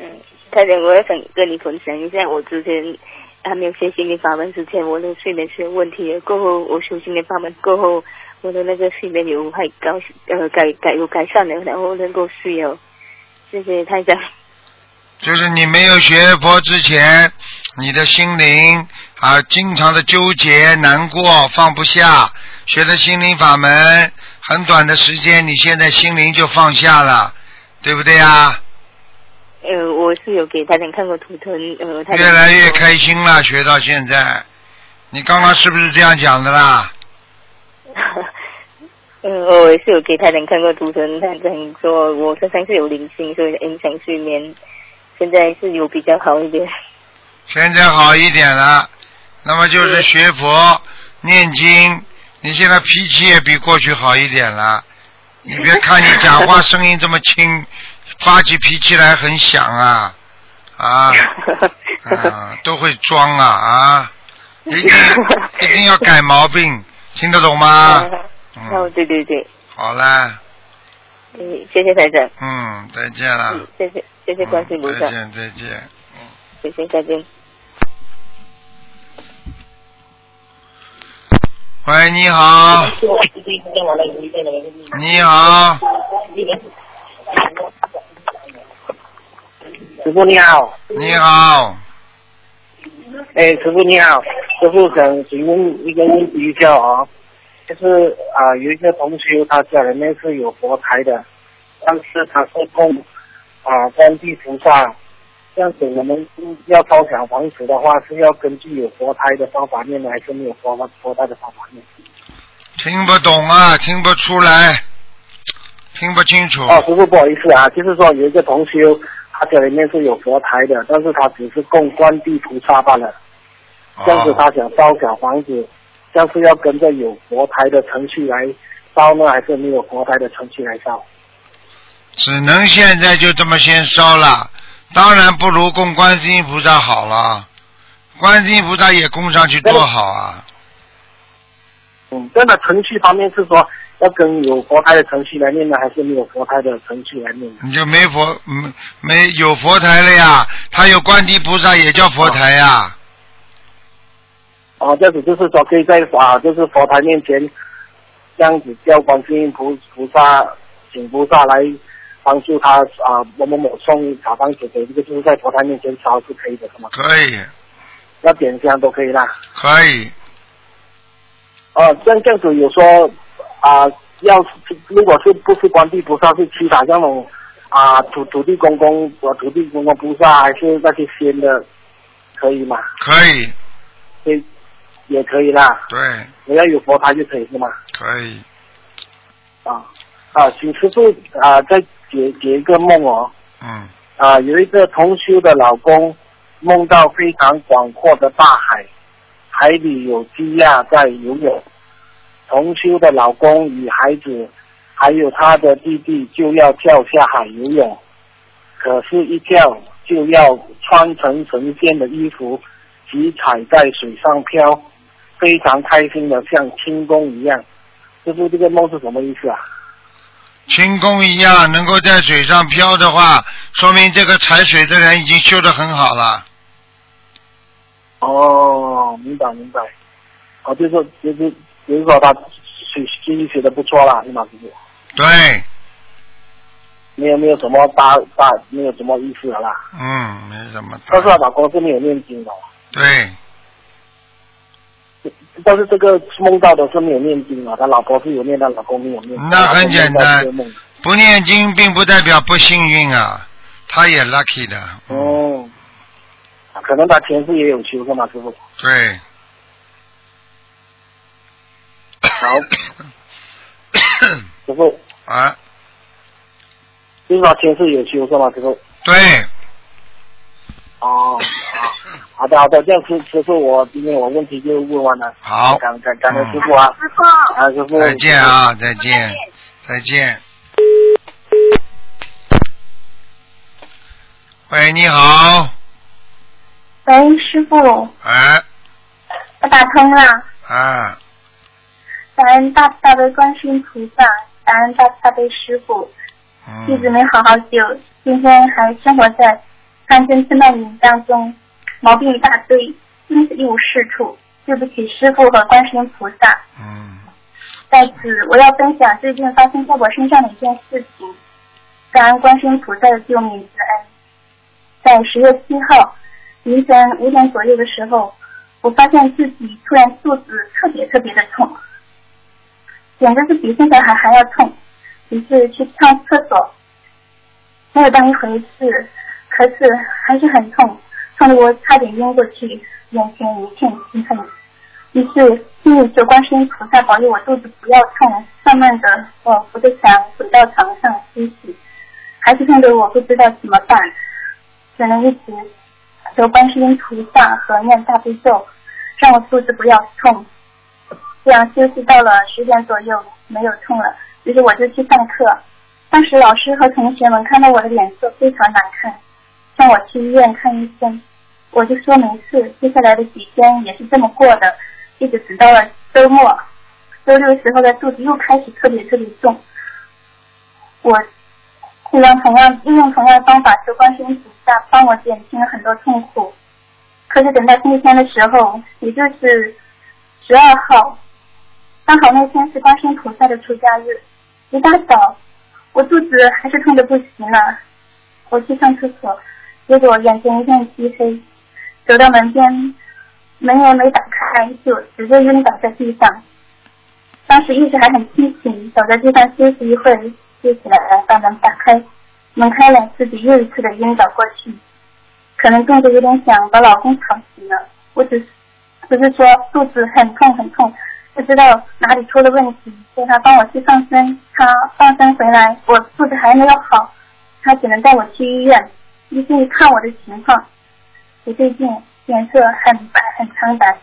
嗯，太太，我也想跟你分享一下，我之前还没有学心灵法门之前，我的睡眠是有问题的。过后我修心灵法门过后，我的那个睡眠有还高呃改改有改善了，然后能够睡了。谢谢太长。就是你没有学佛之前，你的心灵啊，经常的纠结、难过、放不下。学了心灵法门，很短的时间，你现在心灵就放下了，对不对呀？呃，我是有给台长看过图腾，呃，越来越开心了，学到现在。你刚刚是不是这样讲的啦？<laughs> 嗯，我也是有给台长看过图腾，台长说我身上是有灵性，所以影响睡眠，现在是有比较好一点。现在好一点了，那么就是学佛、念经。你现在脾气也比过去好一点了。你别看你讲话声音这么轻，发起脾气来很响啊啊啊，<laughs> 都会装啊啊！一定一定要改毛病，听得懂吗？<laughs> 哦，嗯，对对对，好啦，嗯，谢谢台长，嗯，再见了。嗯，，谢谢谢谢观世音菩萨，嗯再见再见。谢谢再见。喂，你好，你好，师傅你好，你好，哎，师傅你好，师傅想请问一个问题一下啊，就是啊、有一个同学他家里面是有佛台的，但是他是供啊观地菩萨，这样子我们要烧小房子的话，是要根据有佛台的方法念呢，还是没有佛佛台的方法念？听不懂啊，听不出来，听不清楚。哦，师傅不好意思啊，就是说有一个同修，他家里面是有佛台的，但是他只是供观地菩萨罢了。这样子哦他想烧小房子，这样是要跟着有佛台的程序来烧呢，还是没有佛台的程序来烧？只能现在就这么先烧了，当然不如供观世音菩萨好了。观世音菩萨也供上去多好啊！嗯，这样的程序方面是说要跟有佛台的程序来念呢，还是没有佛台的程序来念？你就没佛，嗯，没有佛台了呀？他有观地菩萨也叫佛台呀。哦，这样子就是说可以在啊，就是佛台面前这样子叫观世音菩菩萨，请菩萨来帮助他啊，某某某送小房子给这个，就是在佛台面前烧是可以的，是吗？可以，要点香都可以啦。可以，哦，这样这样子有说啊，要是如果是不是观地菩萨，是其他像那种啊土土地公公、呃土地公公菩萨，还是那些仙的，可以吗？可以，也也可以啦，对，只要有佛牌就可以是吗？可以。啊啊，请师傅啊再解解一个梦哦。嗯，啊，有一个同修的老公梦到非常广阔的大海，海里有鸡鸭在游泳，同修的老公与孩子还有他的弟弟就要跳下海游泳，可是，一跳就要穿成神仙的衣服，急踩在水上漂，非常开心的像轻功一样。师傅，这个梦是什么意思啊？轻功一样，能够在水上漂的话，说明这个踩水的人已经修得很好了。哦，明白明白。哦，就是说就是就是说他学学习学的不错啦，是吗？师傅？对，没有没有什么大大没有什么意思了啦。嗯，没什么大但是她老公是没有念经的，对，但是这个梦到的是没有念经啊，他老婆是有念，他老公没有念。那很简单不念经并不代表不幸运啊，他也 lucky 的。哦，可能他前世也有修过嘛，师傅？对，好，<coughs> 师傅，啊，就是他前世有修过嘛，师傅？对，哦，好，的好的，这样师师傅，我今天我问题就问完了。好。感感感恩师傅啊，师傅，啊师傅，再见啊，再见，再见。喂，你好，喂，师傅，哎，我打通了，啊，感恩大慈大悲观世音菩萨，感恩大慈大悲师傅，弟子嗯，没好好修，今天还生活在贪嗔痴慢疑当中，毛病一大堆，真是一无是处。对不起师傅和观世音菩萨，嗯，在此我要分享最近发生在我身上的一件事情，感恩观世音菩萨的救命之恩。在十月七号凌晨五点左右的时候，我发现自己突然肚子特别特别的痛，简直是比现在还还要痛。于是去上厕所，没有当一回事，可是还是很痛，看得我差点晕过去，眼前一片漆黑。于是心里求观世音菩萨保佑我肚子不要痛，慢慢的我扶着墙回到床上休息，还是痛得我不知道怎么办，只能一直求观世音菩萨和念大悲咒，让我肚子不要痛。这样休息到了十点左右，没有痛了，于是我就去上课。当时老师和同学们看到我的脸色非常难看，让我去医院看医生。我就说没事，接下来的几天也是这么过的，一直直到了周末。周六时候的肚子又开始特别特别重。我利用同样利用同样的方法求观世音菩萨帮我减轻了很多痛苦。可是等到今天的时候，也就是十二号，刚好那天是观世音菩萨的出家日，一大早我肚子还是痛的不行了。我去上厕所，结果眼前一片漆黑，走到门边，门也没打开，就直接晕倒在地上。当时意识还很清醒，倒在地上休息一会儿，就起来把门打开，门开了，自己又一次的晕倒过去。可能动作有点响，把老公吵醒了。我只是只是说肚子很痛很痛，不知道哪里出了问题，叫他帮我去放生。他放生回来，我肚子还没有好，他只能带我去医院。医生一看我的情况不对劲，脸色很白很苍白，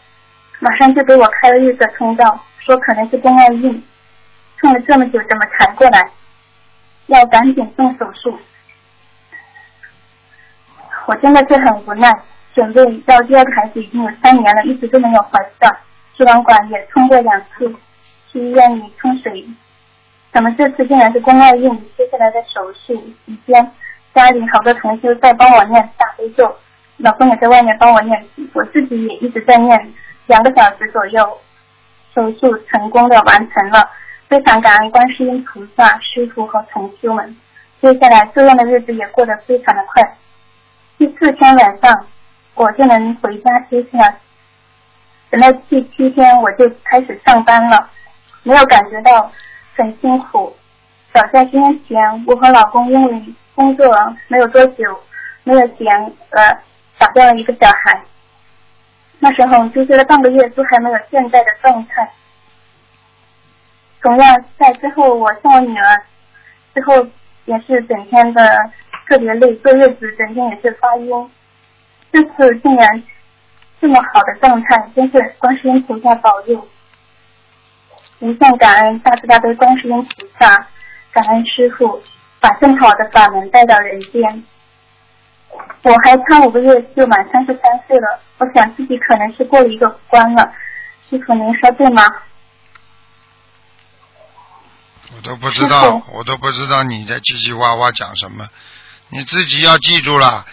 马上就给我开了绿色通道，说可能是宫外孕，痛了这么久怎么才过来？要赶紧动手术。我真的是很无奈，准备要第二个孩子已经有三年了，一直都没有怀上，输卵管也冲过两次，去医院里冲水，怎么这次竟然是宫外孕？接下来的手术期间，家里好多同修在帮我念大悲咒，老公也在外面帮我念，我自己也一直在念，两个小时左右，手术成功的完成了，非常感恩观世音菩萨、师傅和同修们，接下来住院的日子也过得非常的快。第四天晚上，我就能回家休息了。等到第七天，我就开始上班了，没有感觉到很辛苦。早在今天前，我和老公因为工作没有多久，没有钱，呃，打掉了一个小孩。那时候休息了半个月，都还没有现在的状态。同样，在之后，我送我女儿之后，也是整天的。特别累，坐月子整天也是发晕。这次竟然这么好的状态，真是观世音菩萨保佑。无限感恩大慈大悲观世音菩萨，感恩师傅把这么好的法门带到人间。我还差五个月就满三十三岁了，我想自己可能是过了一个关了。师傅您说对吗？我都不知道，我都不知道你在叽叽哇哇讲什么。你自己要记住了，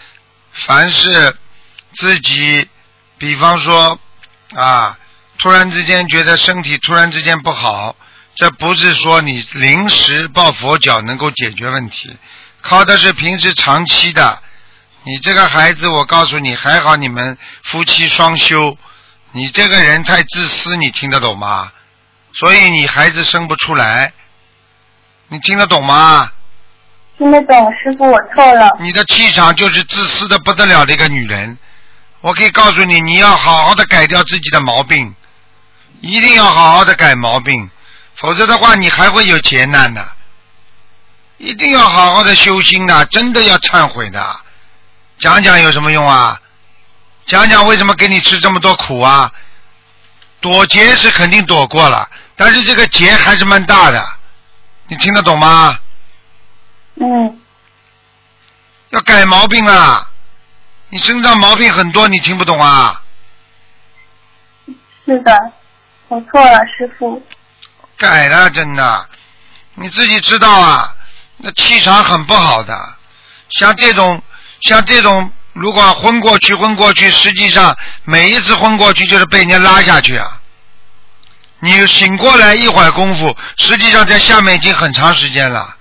凡是自己，比方说啊，突然之间觉得身体突然之间不好，这不是说你临时抱佛脚能够解决问题，靠的是平时长期的。你这个孩子，我告诉你，还好你们夫妻双修，你这个人太自私，你听得懂吗？所以你孩子生不出来，你听得懂吗？听得懂，师傅，我错了。你的气场就是自私的不得了的一个女人，我可以告诉你，你要好好的改掉自己的毛病，一定要好好的改毛病，否则的话你还会有劫难的。一定要好好的修心的，真的要忏悔的。讲讲有什么用啊？讲讲为什么给你吃这么多苦啊？躲劫是肯定躲过了，但是这个劫还是蛮大的，你听得懂吗？嗯，要改毛病啊！你身上毛病很多，你听不懂啊？是的，我错了，师傅。改了，真的，你自己知道啊。那气场很不好的，像这种，像这种，如果昏过去，昏过去，实际上每一次昏过去就是被人家拉下去啊。你醒过来一会儿功夫，实际上在下面已经很长时间了。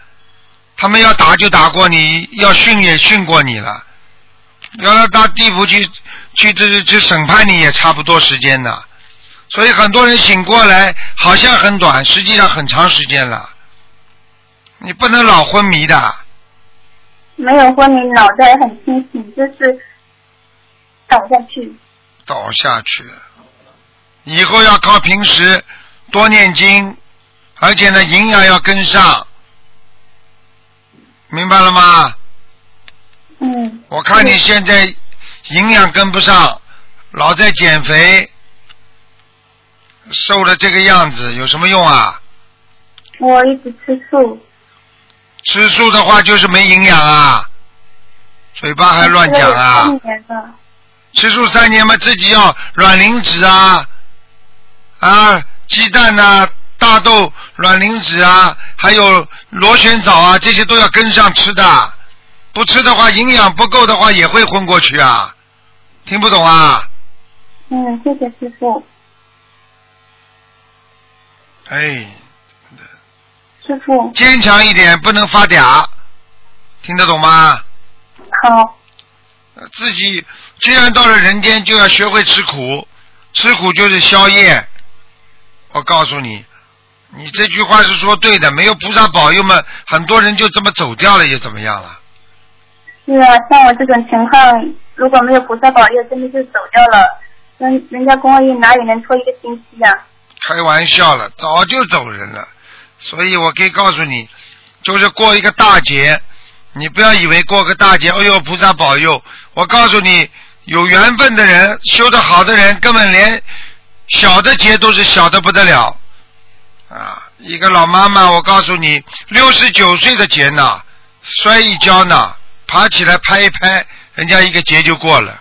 他们要打就打过你，要训也训过你了，要他到地府去去这去审判你也差不多时间呢。所以很多人醒过来好像很短，实际上很长时间了。你不能老昏迷的。没有昏迷，脑袋很清醒，就是倒下去。倒下去，以后要靠平时多念经，而且呢营养要跟上。明白了吗？嗯。我看你现在营养跟不上，老在减肥，瘦的这个样子有什么用啊？我一直吃素。吃素的话就是没营养啊，嘴巴还乱讲啊。三年了。吃素三年嘛，自己要卵磷脂啊，啊，鸡蛋呐，大大豆、卵磷脂啊，还有螺旋藻啊，这些都要跟上吃的。不吃的话，营养不够的话，也会昏过去啊。听不懂啊？嗯，谢谢师傅。哎，师傅，坚强一点，不能发嗲，听得懂吗？好。呃自己既然到了人间，就要学会吃苦，吃苦就是宵夜。我告诉你，你这句话是说对的，没有菩萨保佑嘛，很多人就这么走掉了，又怎么样了？是啊，像我这种情况，如果没有菩萨保佑，真的是走掉了。人人家公安院哪里能拖一个星期呀、开玩笑了，早就走人了。所以我可以告诉你，就是过一个大劫，你不要以为过个大劫，哎呦菩萨保佑。我告诉你，有缘分的人，修得好的人，根本连小的劫都是小的不得了啊！一个老妈妈，我告诉你，六十九岁的劫呢，摔一跤呢，爬起来拍一拍，人家一个劫就过了，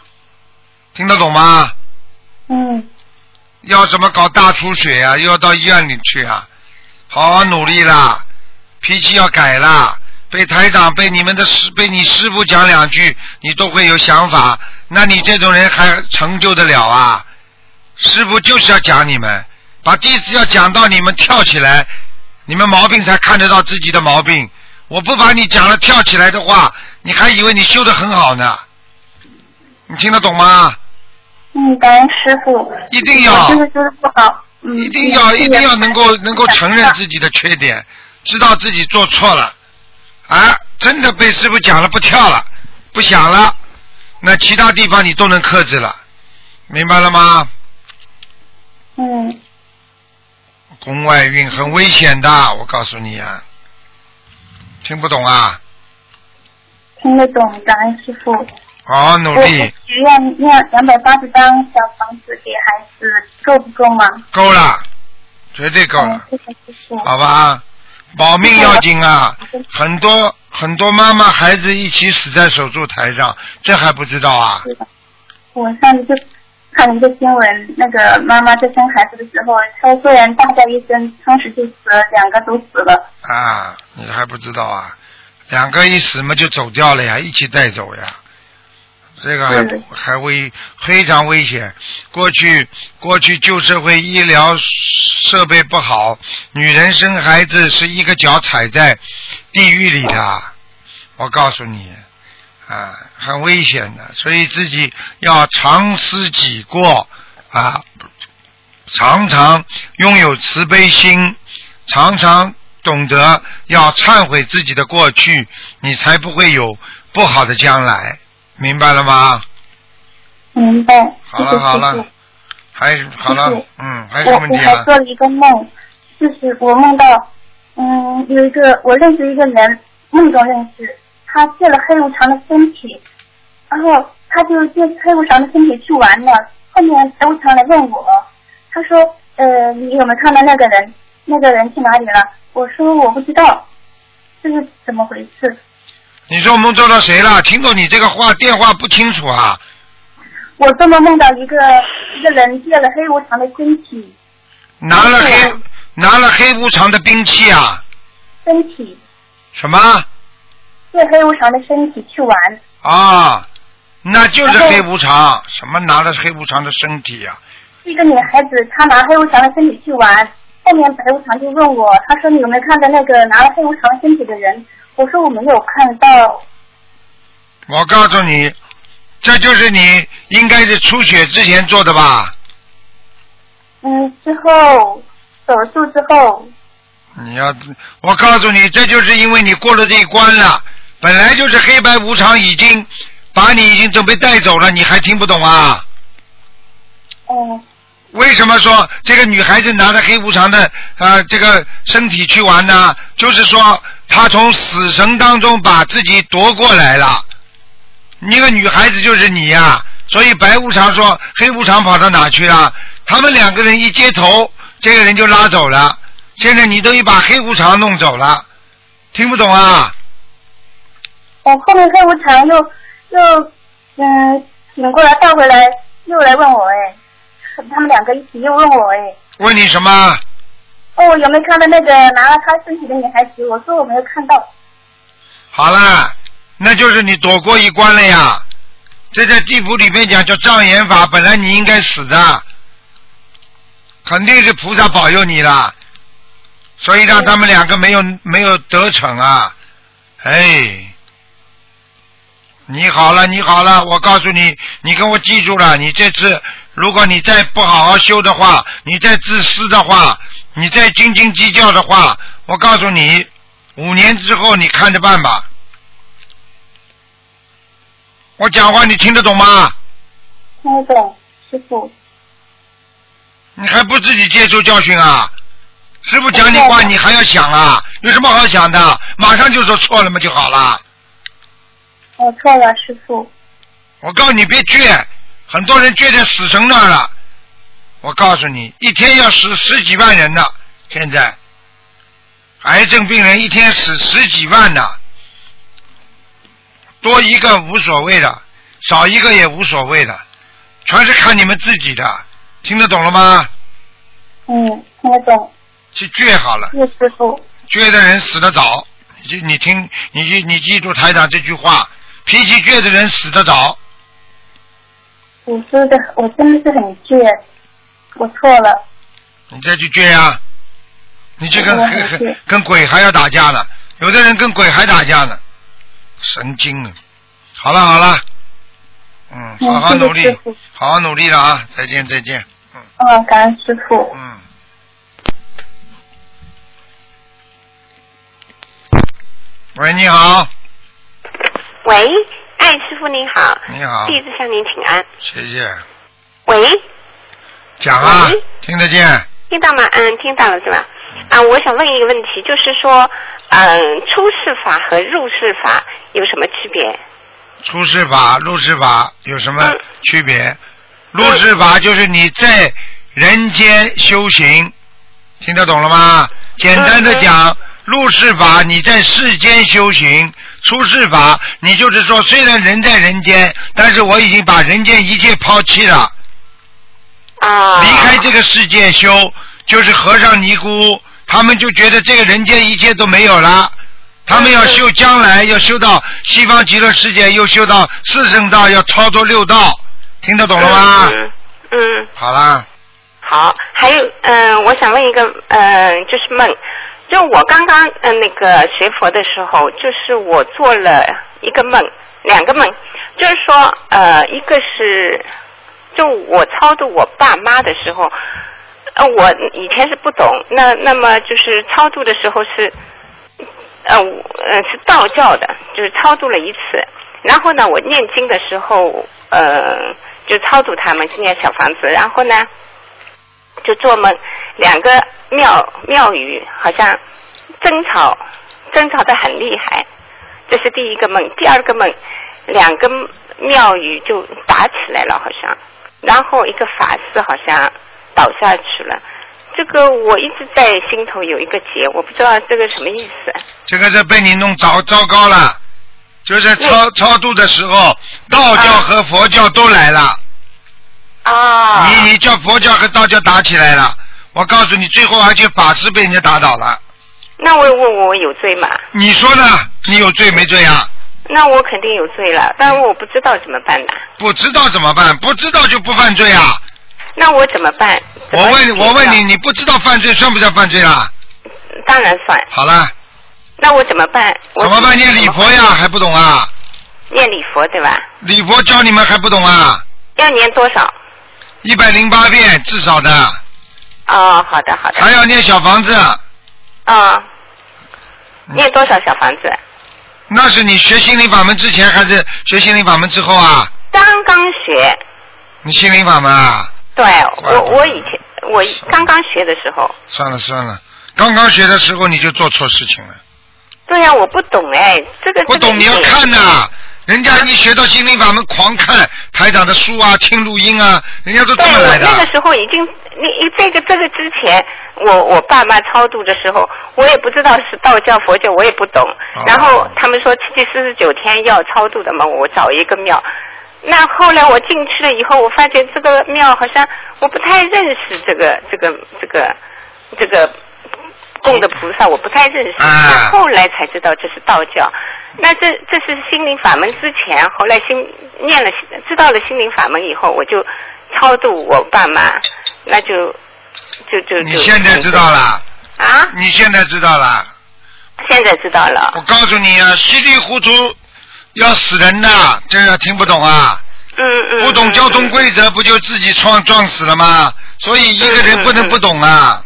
听得懂吗？嗯。要怎么搞大出血啊？又要到医院里去啊？好好努力啦，脾气要改啦。被台长、被你们的师、被你师傅讲两句，你都会有想法。那你这种人还成就得了啊？师傅就是要讲你们，把弟子要讲到你们跳起来，你们毛病才看得到自己的毛病。我不把你讲了跳起来的话，你还以为你修的很好呢？你听得懂吗？嗯，感恩师傅。一定要我真的修的不好。嗯。一定要一定要能够能够承认自己的缺点，知道自己做错了，啊，真的被师傅讲了不跳了，不想了，那其他地方你都能克制了，明白了吗？嗯。宫外孕很危险的，我告诉你啊，听不懂啊？听得懂，感恩师傅。好好努我力，许愿念两百八十张小房子给孩子，够不够吗？够了，绝对够了，谢谢谢谢。好吧？保命要紧啊！很多很多妈妈孩子一起死在手术台上，这还不知道啊？我上次就看了一个新闻，那个妈妈在生孩子的时候，她虽然大叫一声，当时就死了，两个都死了。啊，你还不知道啊？两个一死嘛就走掉了呀，一起带走呀。这个还对还危非常危险。过去过去旧社会医疗设备不好，女人生孩子是一个脚踩在地狱里的。我告诉你，啊，很危险的，所以自己要常思己过啊，常常拥有慈悲心，常常懂得要忏悔自己的过去，你才不会有不好的将来，明白了吗？明白。好了好了，还好了嗯，还有什我么问题啊？我还做了一个梦，就是我梦到，嗯，有一个我认识一个人，梦中认识，他借了黑无常的身体，然后他就借黑无常的身体去玩了。后面黑无常来问我，他说，呃，你有没有看到那个人？那个人去哪里了？我说我不知道，这是怎么回事？你做梦做到谁了？听懂你这个话电话不清楚啊？我做梦梦到一个一个人借了黑无常的身体，拿了黑拿了黑无常的兵器啊？身体什么借黑无常的身体去玩。啊？那就是黑无常，什么拿了黑无常的身体呀、一个女孩子，她拿黑无常的身体去玩，后面白无常就问我，他说你有没有看到那个拿了黑无常身体的人？我说我没有看到。我告诉你，这就是你应该是出血之前做的吧？嗯，之后手术之后，你要，我告诉你，这就是因为你过了这一关了。本来就是黑白无常已经把你已经准备带走了，你还听不懂啊？哦，为什么说这个女孩子拿着黑无常的呃这个身体去玩呢？就是说她从死神当中把自己夺过来了。那个女孩子就是你呀、所以白无常说黑无常跑到哪去了？他们两个人一接头，这个人就拉走了。现在你等于把黑无常弄走了，听不懂啊？我后面黑无常又又嗯醒过来倒回来，又来问我哎，他们两个一起又问我哎，问你什么？哦，有没有看到那个拿了他身体的女孩子？我说我没有看到。好了，那就是你躲过一关了呀。这在地府里面讲叫障眼法，本来你应该死的，肯定是菩萨保佑你了，所以让他们两个没有没有得逞啊！哎，你好了，你好了，我告诉你，你跟我记住了，你这次如果你再不好好修的话，你再自私的话，你再斤斤计较的话，我告诉你，五年之后你看着办吧。我讲话你听得懂吗？听得懂，师傅。你还不自己接受教训啊？师傅讲你话你还要想啊？有什么好想的？马上就说错了嘛就好了。我错了，师傅。我告诉你别倔，很多人倔在死神那儿了。我告诉你，一天要死十几万人呢。现在，癌症病人一天死十几万呢。多一个无所谓的，少一个也无所谓的，全是看你们自己的，听得懂了吗？嗯，听得懂。去倔好了。是师傅。倔的人死得早，就你听，你记你记住台长这句话：脾气倔的人死得早。我说的，我真的是很倔，我错了。你再去倔啊！你这跟跟跟鬼还要打架呢，有的人跟鬼还打架呢。神经了，好了好了，嗯，好好努力，好好努力了啊！再见再见，嗯。哦，感恩师傅。嗯。喂，你好。喂，哎，师傅您好。你好。弟子向您请安。谢谢。喂。讲啊，听得见。听到吗？嗯，听到了是吧？啊，我想问一个问题，就是说，嗯，出世法和入世法有什么区别？出世法、入世法有什么区别？入世法就是你在人间修行，听得懂了吗？简单的讲，入世法你在世间修行，出世法你就是说，虽然人在人间，但是我已经把人间一切抛弃了，啊，离开这个世界修，就是和尚尼姑。他们就觉得这个人间一切都没有了，他们要修将来要修到西方极乐世界，又修到四圣道，要超脱六道，听得懂了吗？嗯。嗯。好啦。好，还有嗯，我想问一个嗯，就是梦，就我刚刚嗯那个学佛的时候，就是我做了一个梦，两个梦，就是说呃，一个是就我超度我爸妈的时候。呃，我以前是不懂，那那么就是超度的时候是，呃，呃是道教的，就是超度了一次。然后呢，我念经的时候，呃，就超度他们，念小房子。然后呢，就做梦，两个庙庙宇好像争吵，争吵的很厉害。这是第一个梦，第二个梦，两个庙宇就打起来了，好像。然后一个法师好像。倒下去了，这个我一直在心头有一个结，我不知道这个什么意思。这个是被你弄糟糟糕了，就是超超度的时候，道教和佛教都来了。啊。你你叫佛教和道教打起来了，我告诉你，最后而且法师被人家打倒了。那我问我有罪吗？你说呢？你有罪没罪啊？那我肯定有罪了，但是我不知道怎么办呢？不知道怎么办？不知道就不犯罪啊。那我怎么办？我问，我问你，你不知道犯罪算不算犯罪啦？当然算。好了。那我怎么办？怎么办？念礼佛呀，还不懂啊？念礼佛对吧？礼佛教你们还不懂啊？要念多少？一百零八遍至少的。哦，好的好的。还要念小房子。啊。念多少小房子？那是你学心灵法门之前还是学心灵法门之后啊？刚刚学。你心灵法门啊？对，我我以前我刚刚学的时候。算了算了，刚刚学的时候你就做错事情了。对呀，我不懂哎，这个不懂你要看呐，人家一学到心灵法门，狂看台长的书啊，听录音啊，人家都这么来的。那个时候已经，你这个这个之前，我我爸妈超度的时候，我也不知道是道教佛教，我也不懂。然后他们说七七四十九天要超度的嘛，我找一个庙。那后来我进去了以后，我发觉这个庙好像我不太认识这个这个这个这个供的菩萨我不太认识，啊后来才知道这是道教。那这这是心灵法门之前，后来心念了知道了心灵法门以后，我就超度我爸妈，那就就就你现在知道了？啊？你现在知道了？现在知道了。我告诉你啊，稀里糊涂要死人的，这个听不懂啊？嗯嗯。不懂交通规则，不就自己撞撞死了吗？所以一个人不能不懂啊。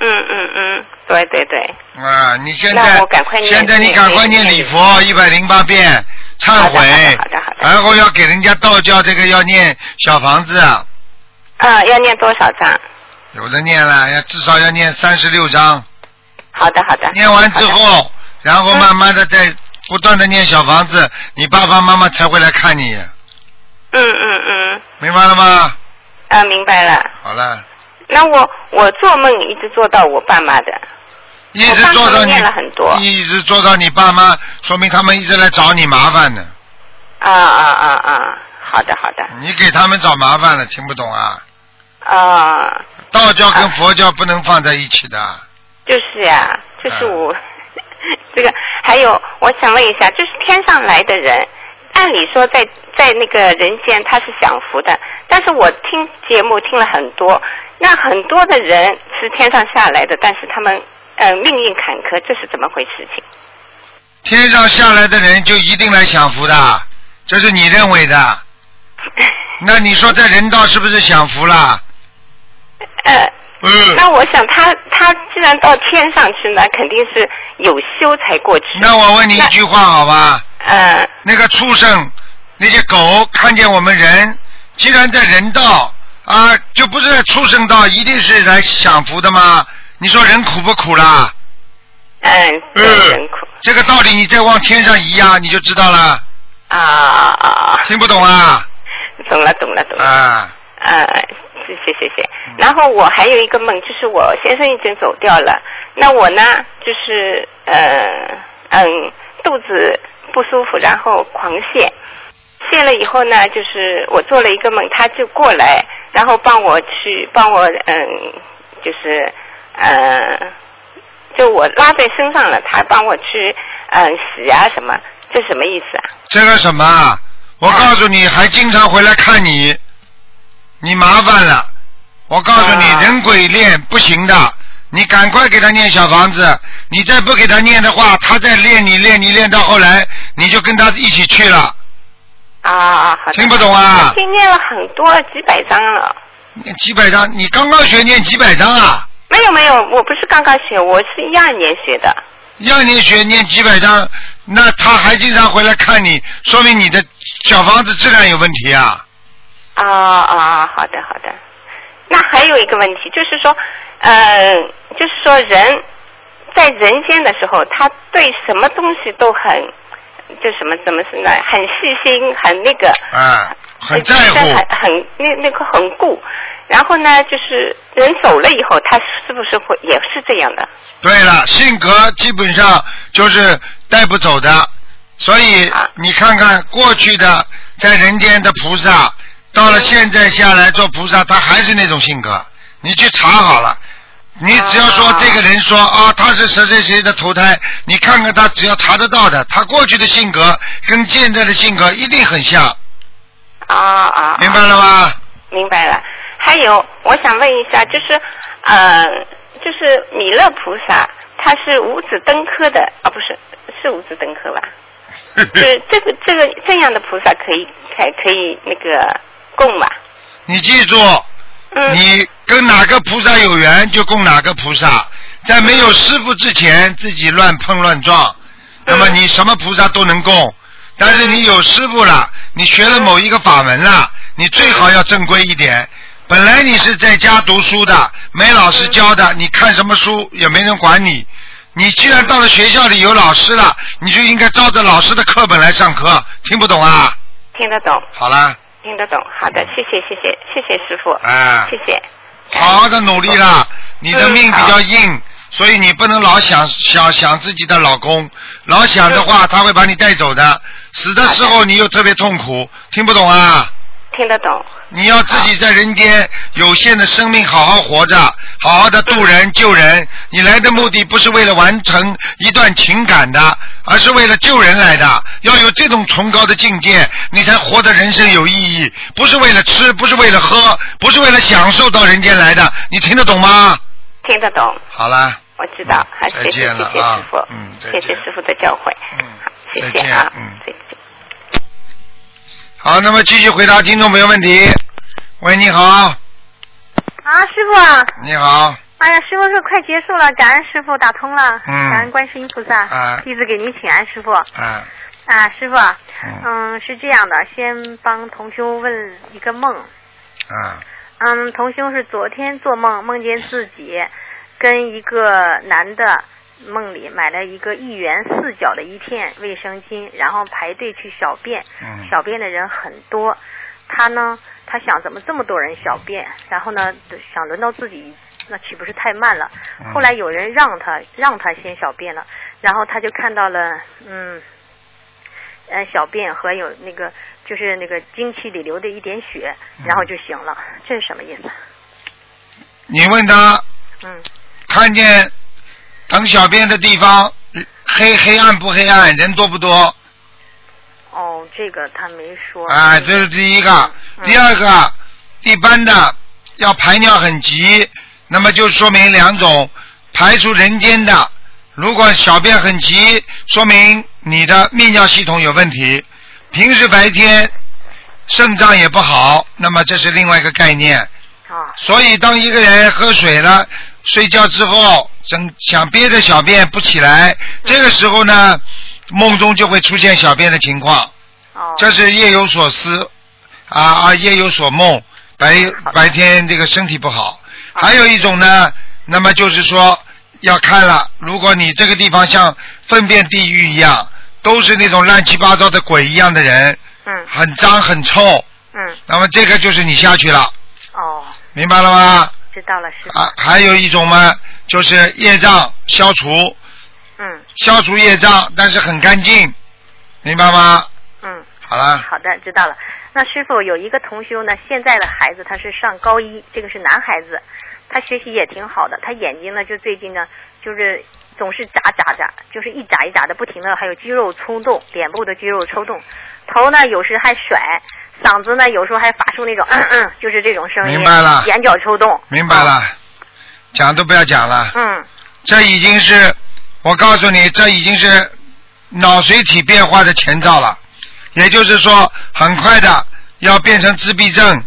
嗯嗯嗯，对对对。啊，你现在现在你赶快念念礼佛一百零八遍，忏悔，好的好的然后要给人家道教这个要念小房子，啊，要念多少章？有的念了，要至少要念三十六章。好的好的。念完之后，然后慢慢的再不断的念小房子，你爸爸妈妈才会来看你，嗯嗯嗯，明白了吗？啊，明白了。好了，那我我做梦一直做到我爸妈的，一直做到你了很多，一直做到你爸妈，说明他们一直来找你麻烦呢。啊啊啊啊，好的好的，你给他们找麻烦了，听不懂啊？啊，道教跟佛教不能放在一起的。就是呀，就是啊我、<laughs> 这个，还有我想问一下，就是天上来的人，按理说在在那个人间他是享福的，但是我听节目听了很多，那很多的人是天上下来的，但是他们嗯、呃命运坎坷，这是怎么回事情？天上下来的人就一定来享福的，这是你认为的。<laughs> 那你说在人道是不是享福啦？呃，嗯。那我想他他既然到天上去呢，肯定是有修才过去。那我问你一句话好吧？呃。那个畜生，那些狗看见我们人，既然在人道啊，就不是在畜生道，一定是来享福的吗？你说人苦不苦啦？嗯，嗯，这个道理你再往天上移呀，你就知道了。啊啊！听不懂啊？懂了，懂了，懂了。啊。呃，谢谢谢谢。然后我还有一个梦，就是我先生已经走掉了，那我呢，就是呃嗯肚子不舒服，然后狂泻，泻了以后呢，就是我做了一个梦，他就过来，然后帮我去帮我嗯，就是呃，就我拉在身上了，他帮我去嗯洗啊什么，这什么意思啊？这个什么啊？我告诉你，还经常回来看你，你麻烦了。我告诉你，人鬼恋不行的，你赶快给他念小房子。你再不给他念的话，他再练你练你练到后来，你就跟他一起去了。啊啊，好的。听不懂啊已经念了很多几百张了。念几百张，你刚刚学念几百张啊？没有没有，我不是刚刚学，我是一二年学的。一二年学念几百张，那他还经常回来看你，说明你的小房子质量有问题啊。啊啊，好的好的。那还有一个问题，就是说，呃，就是说人在人间的时候，他对什么东西都很，就什么怎么是呢？很细心，很那个，啊，很在乎。很很那那个很顾。然后呢，就是人走了以后，他是不是会也是这样的？对了，性格基本上就是带不走的，所以你看看过去的在人间的菩萨，到了现在下来做菩萨，他还是那种性格。你去查好了，你只要说这个人说啊，他是谁谁谁的投胎，你看看他，只要查得到的，他过去的性格跟现在的性格一定很像，啊啊！明白了吗？明白了。还有，我想问一下，就是呃，就是弥勒菩萨，他是五子登科的啊，不是，是五子登科吧？<laughs> 就是这个这个这样的菩萨可以还可以那个供吧？你记住，嗯你跟哪个菩萨有缘就供哪个菩萨，在没有师傅之前自己乱碰乱撞，那么你什么菩萨都能供。但是你有师傅了，你学了某一个法门了，你最好要正规一点。本来你是在家读书的，没老师教的，你看什么书也没人管你。你既然到了学校里有老师了，你就应该照着老师的课本来上课。听不懂啊？听得懂，好了，听得懂。好的，谢谢谢谢谢谢师傅，哎谢谢。好好的努力啦。你的命比较硬，所以你不能老想想想自己的老公，老想的话他会把你带走的。死的时候你又特别痛苦，听不懂啊？听得懂。你要自己在人间有限的生命好好活着，好好的渡人救人。你来的目的不是为了完成一段情感的，而是为了救人来的。要有这种崇高的境界，你才活得人生有意义。不是为了吃，不是为了喝，不是为了享受到人间来的。你听得懂吗？听得懂。好了，我知道，好，谢谢再见谢谢了啊师傅，嗯再谢谢师傅的教诲，嗯，谢再见谢啊，嗯再见。好，那么继续回答听众朋友问题。喂，你好，啊，师傅。啊，你好，哎呀，师傅说快结束了，感恩师傅打通了，嗯。感恩观世音菩萨，啊。弟子给您请安，师傅。啊，啊，师傅。啊，嗯。嗯，是这样的，先帮同修问一个梦，啊，嗯，同修是昨天做梦，梦见自己跟一个男的梦里买了一个一元四角的一片卫生巾，然后排队去小便，嗯。小便的人很多，他呢，他想怎么这么多人小便，然后呢，想轮到自己，那岂不是太慢了？嗯。后来有人让他让他先小便了，然后他就看到了，嗯，呃，小便和有那个就是那个经期里流的一点血，然后就醒了，这是什么意思？你问他嗯，看见等小便的地方黑黑暗不黑暗，人多不多？哦，这个他没说。啊，这是第一个。嗯第二个，一般的要排尿很急，那么就说明两种，排出人间的。如果小便很急，说明你的泌尿系统有问题。平时白天肾脏也不好，那么这是另外一个概念。啊。所以当一个人喝水了，睡觉之后，整想憋着小便不起来，这个时候呢，梦中就会出现小便的情况。哦。这是夜有所思，啊啊，夜有所梦，白白天这个身体不好。还有一种呢，那么就是说要看了，如果你这个地方像粪便地狱一样，都是那种乱七八糟的鬼一样的人，嗯很脏很臭，嗯，那么这个就是你下去了，哦，明白了吗？知道了，是。啊，还有一种嘛，就是业障消除，嗯消除业障，但是很干净，明白吗？嗯。好了，好的，知道了。那师傅有一个同修呢，现在的孩子他是上高一，这个是男孩子，他学习也挺好的，他眼睛呢就最近呢就是总是眨眨眨，就是一眨一眨的不停的，还有肌肉抽动，脸部的肌肉抽动，头呢有时还甩，嗓子呢有时候还发出那种嗯嗯，就是这种声音，明白了眼角抽动，明白了，讲都不要讲了，嗯，这已经是，我告诉你，这已经是脑髓体变化的前兆了，也就是说，很快的要变成自闭症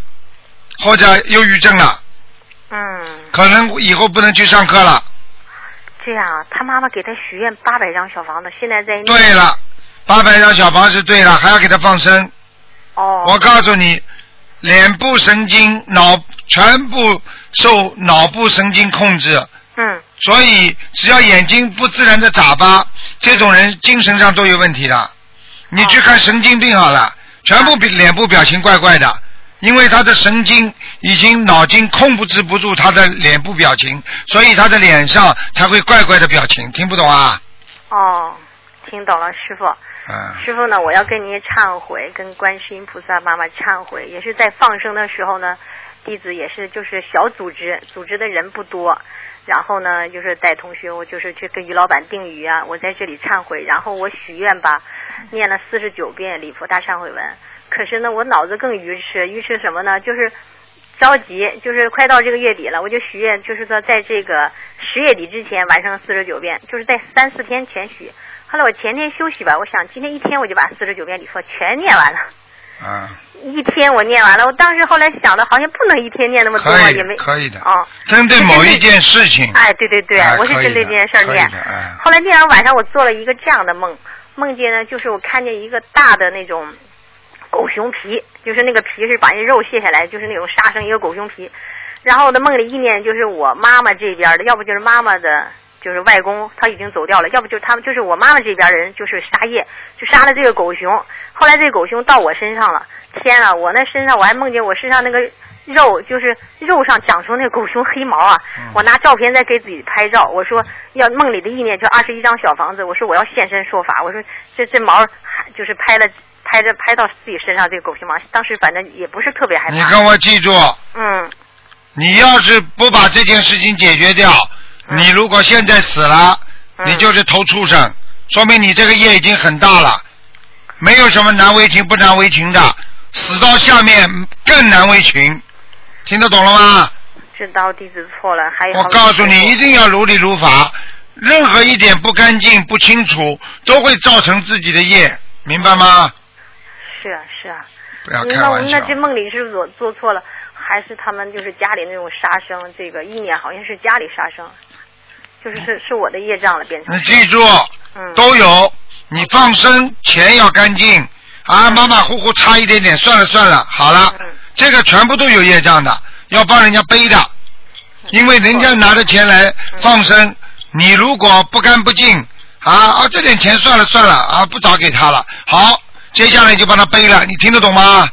或者忧郁症了，嗯，可能以后不能去上课了。这样啊，他妈妈给他许愿八百张小房子，现在在对了，八百张小房子对了，还要给他放生。哦。我告诉你，脸部神经、脑全部受脑部神经控制。嗯。所以只要眼睛不自然的眨巴，这种人精神上都有问题的。你去看神经病好了，全部比脸部表情怪怪的，因为他的神经已经脑筋控制不住他的脸部表情，所以他的脸上才会怪怪的表情。听不懂啊？哦，听懂了，师傅。嗯。师傅呢，我要跟您忏悔，跟观世音菩萨妈妈忏悔，也是在放生的时候呢，弟子也是就是小组织，组织的人不多，然后呢就是带同学，我就是去跟于老板订鱼啊，我在这里忏悔，然后我许愿吧，念了四十九遍礼佛大忏悔文，可是呢我脑子更愚痴，愚痴什么呢？就是。着急，就是快到这个月底了，我就许愿，就是说在这个十月底之前完成四十九遍，就是在三四天前许。后来我前天休息吧，我想今天一天我就把四十九遍礼佛全念完了。啊，<laughs> 一天我念完了，我当时后来想的，好像不能一天念那么多，可也没可以的哦。针对某一件事情。哎，对对对，哎我是针对这件事儿念。后来念完晚上，我做了一个这样的梦，梦见呢，就是我看见一个大的那种狗熊皮，就是那个皮是把那肉卸下来，就是那种杀生一个狗熊皮。然后我的梦里意念就是我妈妈这边的，要不就是妈妈的，就是外公他已经走掉了，要不就是他们就是我妈妈这边的人就是杀业，就杀了这个狗熊。后来这个狗熊到我身上了，天啊！我那身上我还梦见我身上那个肉，就是肉上长出那个狗熊黑毛啊！我拿照片在给自己拍照，我说要梦里的意念就二十一张小房子，我说我要现身说法，我说这这毛还就是拍了。拍着拍到自己身上这个狗皮毛，当时反正也不是特别害怕。你跟我记住，嗯你要是不把这件事情解决掉，嗯你如果现在死了，你就是头畜生，说明你这个业已经很大了，没有什么难为情不难为情的，死到下面更难为情，听得懂了吗？知道弟子错了，还有我告诉你，一定要如理如法，任何一点不干净、不清楚，都会造成自己的业，明白吗？是啊是啊。不要开那我玩笑。那这梦里是我做错了？还是他们就是家里那种杀生？这个意念好像是家里杀生，就是是是我的业障了，变成。你记住，嗯都有。你放生钱要干净啊，马马虎虎差一点点，算了算了，好了，嗯这个全部都有业障的，要帮人家背的，因为人家拿着钱来放生，你如果不干不净啊啊，这点钱算了算了啊，不找给他了，好，接下来就帮他背了，你听得懂吗？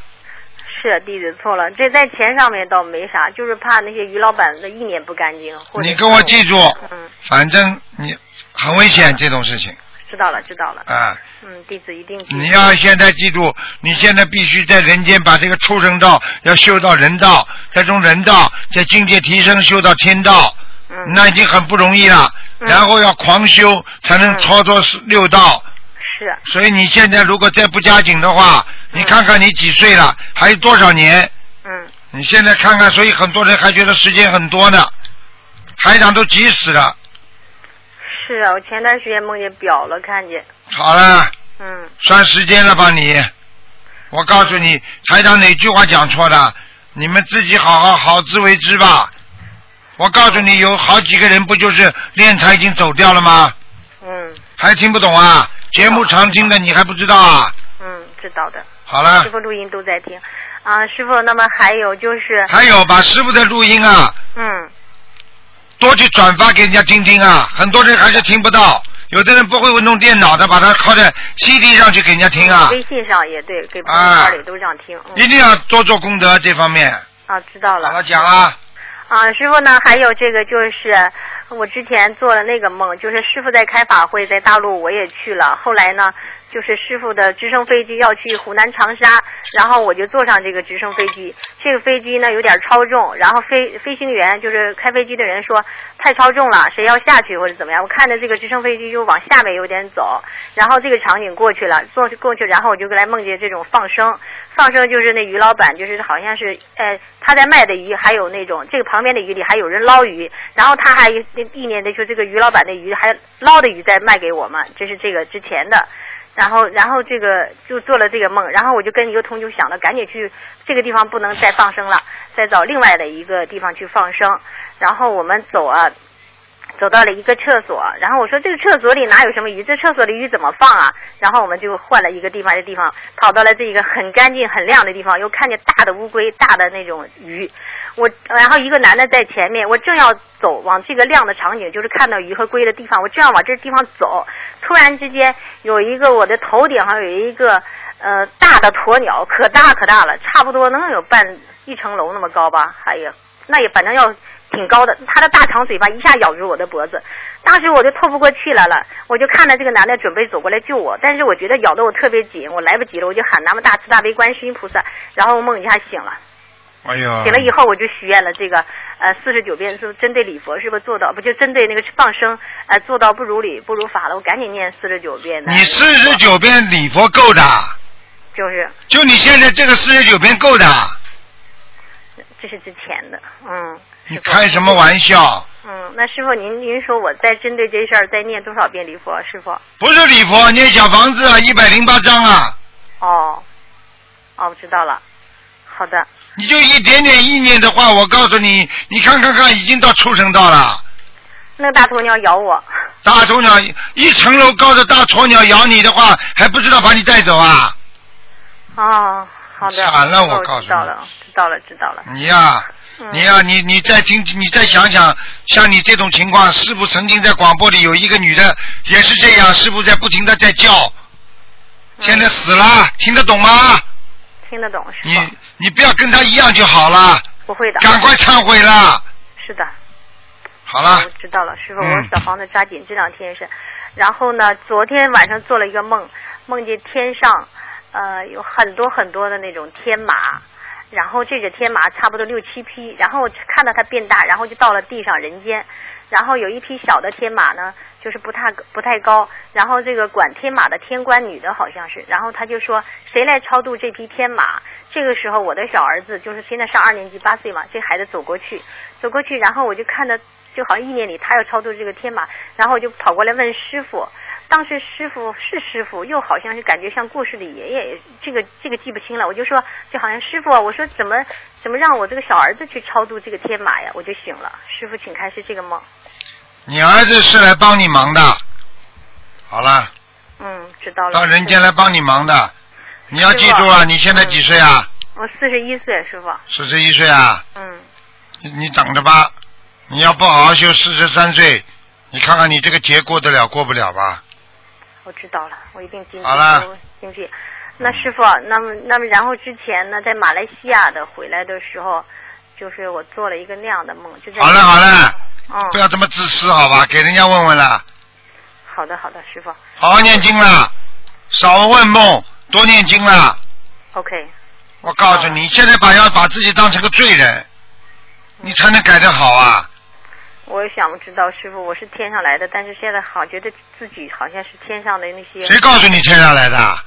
是弟子错了，这在钱上面倒没啥，就是怕那些鱼老板的意念不干净。或者你跟我记住嗯，反正你很危险这种事情知道了知道了。啊。嗯，弟子一定。你要现在记住，你现在必须在人间把这个畜生道要修到人道，再从人道在境界提升修到天道，嗯那已经很不容易了。然后要狂修才能操作六道。是。所以你现在如果再不加紧的话，你看看你几岁了，还有多少年？嗯。你现在看看，所以很多人还觉得时间很多呢，台长都急死了。是啊，我前段时间梦见表了，看见。好了。嗯。算时间了吧你？我告诉你，台长哪句话讲错的？你们自己好好好自为之吧。我告诉你，有好几个人不就是练财已经走掉了吗？嗯还听不懂啊？节目常听的你还不知道啊？嗯，知道的。好了师傅录音都在听。啊，师傅，那么还有就是。还有把师傅的录音啊，嗯多去转发给人家听听啊。很多人还是听不到，有的人不会弄电脑的，把它靠在 CD 上去给人家听啊。微信上也对，给朋友圈里都这样听。嗯一定要多做功德这方面。啊，知道了。好了，讲啊。啊，师傅呢？还有这个就是我之前做了那个梦，就是师傅在开法会，在大陆我也去了。后来呢，就是师傅的直升飞机要去湖南长沙，然后我就坐上这个直升飞机。这个飞机呢有点超重，然后飞飞行员就是开飞机的人说太超重了，谁要下去或者怎么样？我看着这个直升飞机就往下面有点走，然后这个场景过去了，坐过去，然后我就来梦见这种放生。放生就是那鱼老板，就是好像是呃他在卖的鱼，还有那种这个旁边的鱼里还有人捞鱼，然后他还意念的说这个鱼老板的鱼还捞的鱼在卖给我们，这是这个之前的。然后，然后这个就做了这个梦，然后我就跟一个同学想了，赶紧去这个地方不能再放生了，再找另外的一个地方去放生。然后我们走啊，走到了一个厕所，然后我说这个厕所里哪有什么鱼？这厕所里鱼怎么放啊？然后我们就换了一个地方，这地方跑到了这一个很干净、很亮的地方，又看见大的乌龟、大的那种鱼。我然后一个男的在前面，我正要走往这个亮的场景，就是看到鱼和龟的地方，我正要往这地方走，突然之间有一个我的头顶上有一个呃大的鸵鸟，可大可大了，差不多能有半一层楼那么高吧，哎呀，那也反正要。挺高的，它的大长嘴巴一下咬住我的脖子，当时我就透不过气来了，我就看着这个男的准备走过来救我，但是我觉得咬得我特别紧，我来不及了，我就喊南无大慈大悲观世音菩萨，然后梦一下醒了，哎呦。醒了以后我就许愿了这个呃四十九遍是针对礼佛是不是做到不就针对那个放生呃做到不如理不如法了，我赶紧念四十九遍的。你四十九遍礼佛够的，就是就你现在这个四十九遍够的，这是之前的，嗯。你开什么玩笑？嗯，那师傅您您说我再针对这事儿再念多少遍礼佛？师傅？不是礼佛，念小房子啊，一百零八章啊。哦，哦，我知道了。好的。你就一点点意念的话，我告诉你，你看看看，已经到畜生道了。那个大鸵鸟咬我。大鸵鸟一层楼高的大鸵鸟咬你的话，还不知道把你带走啊？哦，好的。惨了，我哦告诉你。知道了，知道了，知道了。你呀、你呀、你你再听，你再想想，像你这种情况，师傅曾经在广播里有一个女的也是这样，师傅在不停的在叫，现在死了，听得懂吗？听得懂师傅。你你不要跟他一样就好了，不会的。赶快忏悔了。是的。好了我，知道了，师傅，嗯我小房子抓紧，这两天是。然后呢，昨天晚上做了一个梦，梦见天上，呃有很多很多的那种天马，然后这个天马差不多六七匹，然后看到它变大，然后就到了地上人间，然后有一匹小的天马呢，就是不太不太高，然后这个管天马的天官女的好像是，然后他就说谁来超度这匹天马？这个时候我的小儿子就是现在上二年级八岁嘛，这孩子走过去，走过去，然后我就看到就好像意念里他要超度这个天马，然后我就跑过来问师傅。当时师傅是师傅，又好像是感觉像故事里爷爷，这个这个记不清了。我就说，就好像师傅，我说怎么怎么让我这个小儿子去超度这个天马呀？我就醒了。师傅，请开始这个梦。你儿子是来帮你忙的，好了，嗯，知道了。到人间来帮你忙的，你要记住啊！你现在几岁啊？我四十一岁，师傅。四十一岁啊？嗯。你你等着吧，你要不好好修，四十三岁，你看看你这个节过得了过不了吧？我知道了，我一定经济好了经济。那师傅，那么那么然后之前呢，在马来西亚的回来的时候，就是我做了一个那样的梦，就在好了好了，嗯，不要这么自私好吧？给人家问问了，好的好的，师傅好好念经了，少问梦，多念经了。，OK，我告诉你，现在把要把自己当成个罪人，你才能改得好啊！我也想知道师傅，我是天上来的，但是现在好觉得自己好像是天上的那些。谁告诉你天上来的？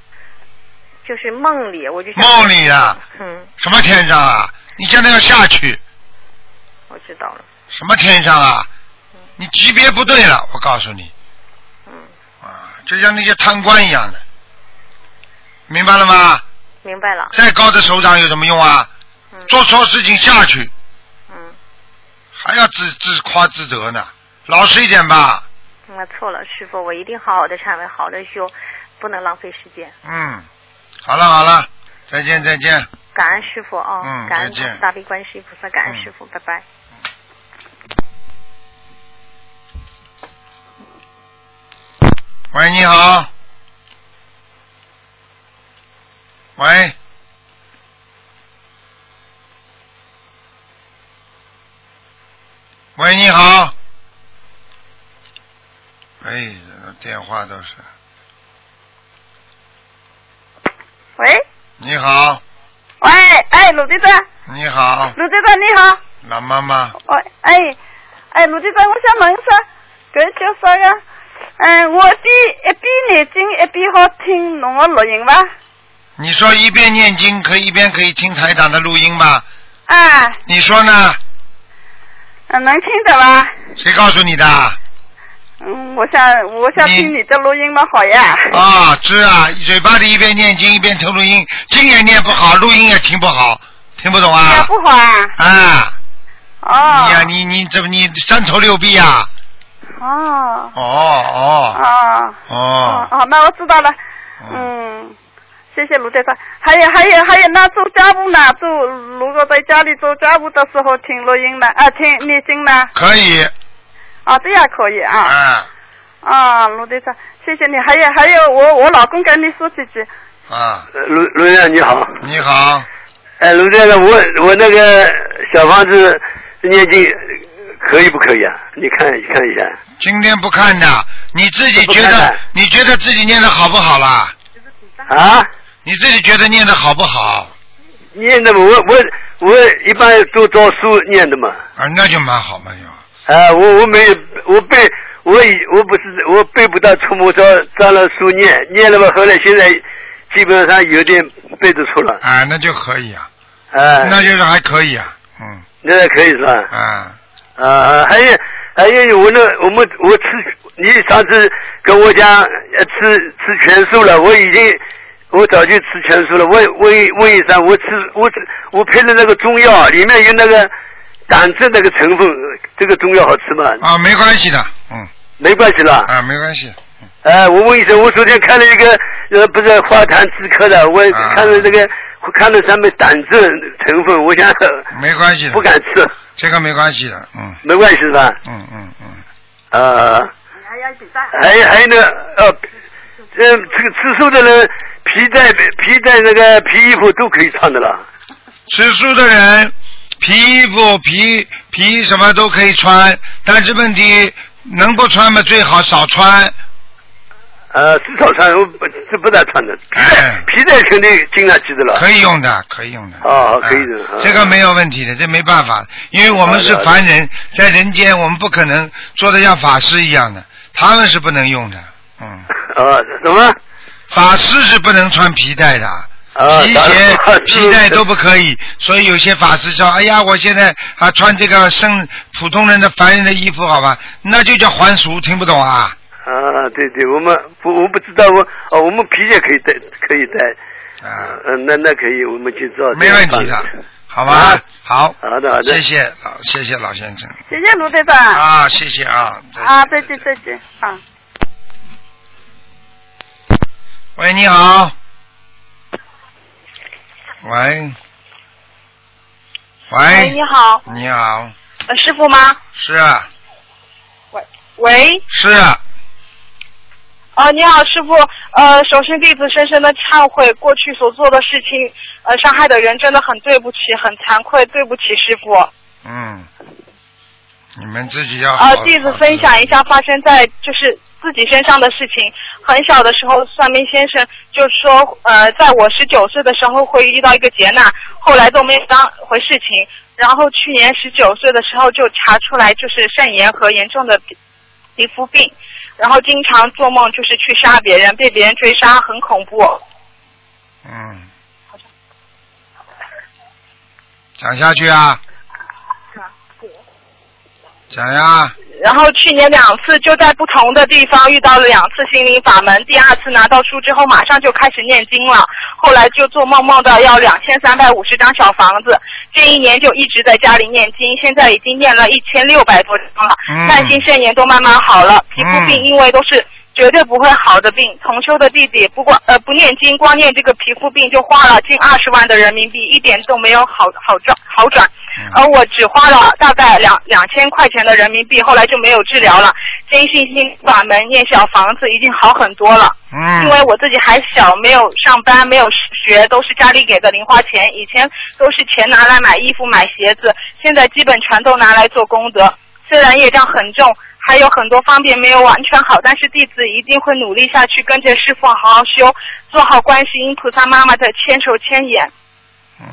就是梦里，我就想梦里啊。嗯，什么天上啊？你现在要下去，我知道了。什么天上啊？你级别不对了，我告诉你。嗯。啊，就像那些贪官一样的，明白了吗？明白了。再高的首长有什么用啊？嗯做错事情下去。嗯。还要自自夸自得呢，老实一点吧。我错了，师傅，我一定好好的忏悔，好好的修，不能浪费时间。嗯，好了好了，再见再见。感恩师傅啊、嗯感恩大悲观世音菩萨，感恩嗯师傅，拜拜。喂，你好。喂。喂，你好。哎，电话都是。喂你好，喂，哎，鲁队长，你好，鲁队长你好，老妈妈，喂，哎，哎，鲁队长，我想问一下，佢叫啥呀？誒、我啲一边念经一边好听侬的录音吗？你说一边念经可以一边可以听台长的录音吗？啊，你说呢？嗯能听得嗎？誰告诉你的？嗯，我想我想听你的录音嘛？好呀。啊，是啊，嘴巴里一边念经一边听录音，经也念不好，录音也听不好，听不懂啊？也不好啊。啊，哦。你呀、你你怎么你三头六臂啊？哦。哦哦哦。哦，哦，那我知道了。嗯，谢谢卢队长。还有还有还有，那做家务呢？做如果在家里做家务的时候听录音呢？啊，听念经呢？可以。啊，这样可以啊。啊啊，卢队长，谢谢你。还有还有，我我老公跟你说几句。啊，卢卢院长你好。你好。哎，卢队长，我我那个小房子念经可以不可以啊？你看看一下。今天不看的，你自己觉得你觉得自己念的好不好啦？啊？你自己觉得念的好不好？念的嘛，我我我一般都照书念的嘛。啊，那就蛮好嘛，就。啊，我我没我背我以我不是我背不到触摸照照了书念念了嘛，后来现在基本上有点背得出了。啊，那就可以啊，啊，那就是还可以啊，嗯。那可以是吧？啊。啊，还有还有我那我们我吃你上次跟我讲呃吃吃全素了，我已经我早就吃全素了。问问问医生，我吃我吃我配的那个中药里面有那个胆汁那个成分，这个中药好吃吗？啊，没关系的，嗯。没关系了。啊，没关系。哎、我问医生，我昨天看了一个呃，不是化痰止咳的，我啊看了那个，看到上面胆汁成分，我想 <laughs> 没关系的。不敢吃，这个没关系的，嗯没关系是吧？嗯嗯嗯。呃，还有还有呢，呃，这这个吃素的人皮带皮带那个皮衣服都可以穿的了。吃素的人，皮衣服、皮皮什么都可以穿，但是问题能不穿嘛最好少穿。呃，至少穿我不是不大穿的，皮带肯定经常记得了。可以用的，可以用的。哦，可以的。啊这个没有问题的，这没办法，因为我们是凡人，在人间我们不可能做的像法师一样的，他们是不能用的。嗯。<laughs> 呃，什么？法师是不能穿皮带的。啊皮鞋皮带都不可以，所以有些法师说：“哎呀，我现在啊穿这个生普通人的凡人的衣服，好吧，那就叫还俗，听不懂啊？啊，对对，我们不我不知道我哦，我们皮鞋可以带，可以带。啊，嗯、那那可以，我们去做。没问题的，好吧？啊好，好的好的，谢谢老谢谢老先生谢谢卢队长。啊，谢谢啊。啊，再见再见啊。喂，你好。喂。喂。喂，你好，你好，呃，师傅吗？是啊，喂，是啊，呃，你好，师傅，呃，首先弟子深深的忏悔过去所做的事情，呃，伤害的人真的很对不起，很惭愧，对不起师傅。嗯，你们自己要好呃，弟子分享一下发生在就是自己身上的事情。很小的时候，算命先生就说，呃，在我十九岁的时候会遇到一个劫难，后来都没有当回事情。然后去年十九岁的时候就查出来就是肾炎和严重的皮皮肤病，然后经常做梦就是去杀别人，被别人追杀，很恐怖。嗯。讲下去啊。讲呀，然后去年两次就在不同的地方遇到了两次心灵法门，第二次拿到书之后马上就开始念经了，后来就做梦梦到要两千三百五十张小房子，这一年就一直在家里念经，现在已经念了一千六百多张了，嗯慢性肾炎都慢慢好了，皮肤病因为都是。绝对不会好的病，同修的弟弟不光呃不念经，光念这个皮肤病就花了近二十万的人民币，一点都没有好好转好转。而我只花了大概两两千块钱的人民币，后来就没有治疗了。坚信心法门念小房子已经好很多了。嗯因为我自己还小，没有上班，没有学，都是家里给的零花钱。以前都是钱拿来买衣服、买鞋子，现在基本全都拿来做功德。虽然业障很重，还有很多方面没有完全好，但是弟子一定会努力下去，跟着师傅好好修，做好关系。因菩萨妈妈的千手千眼。嗯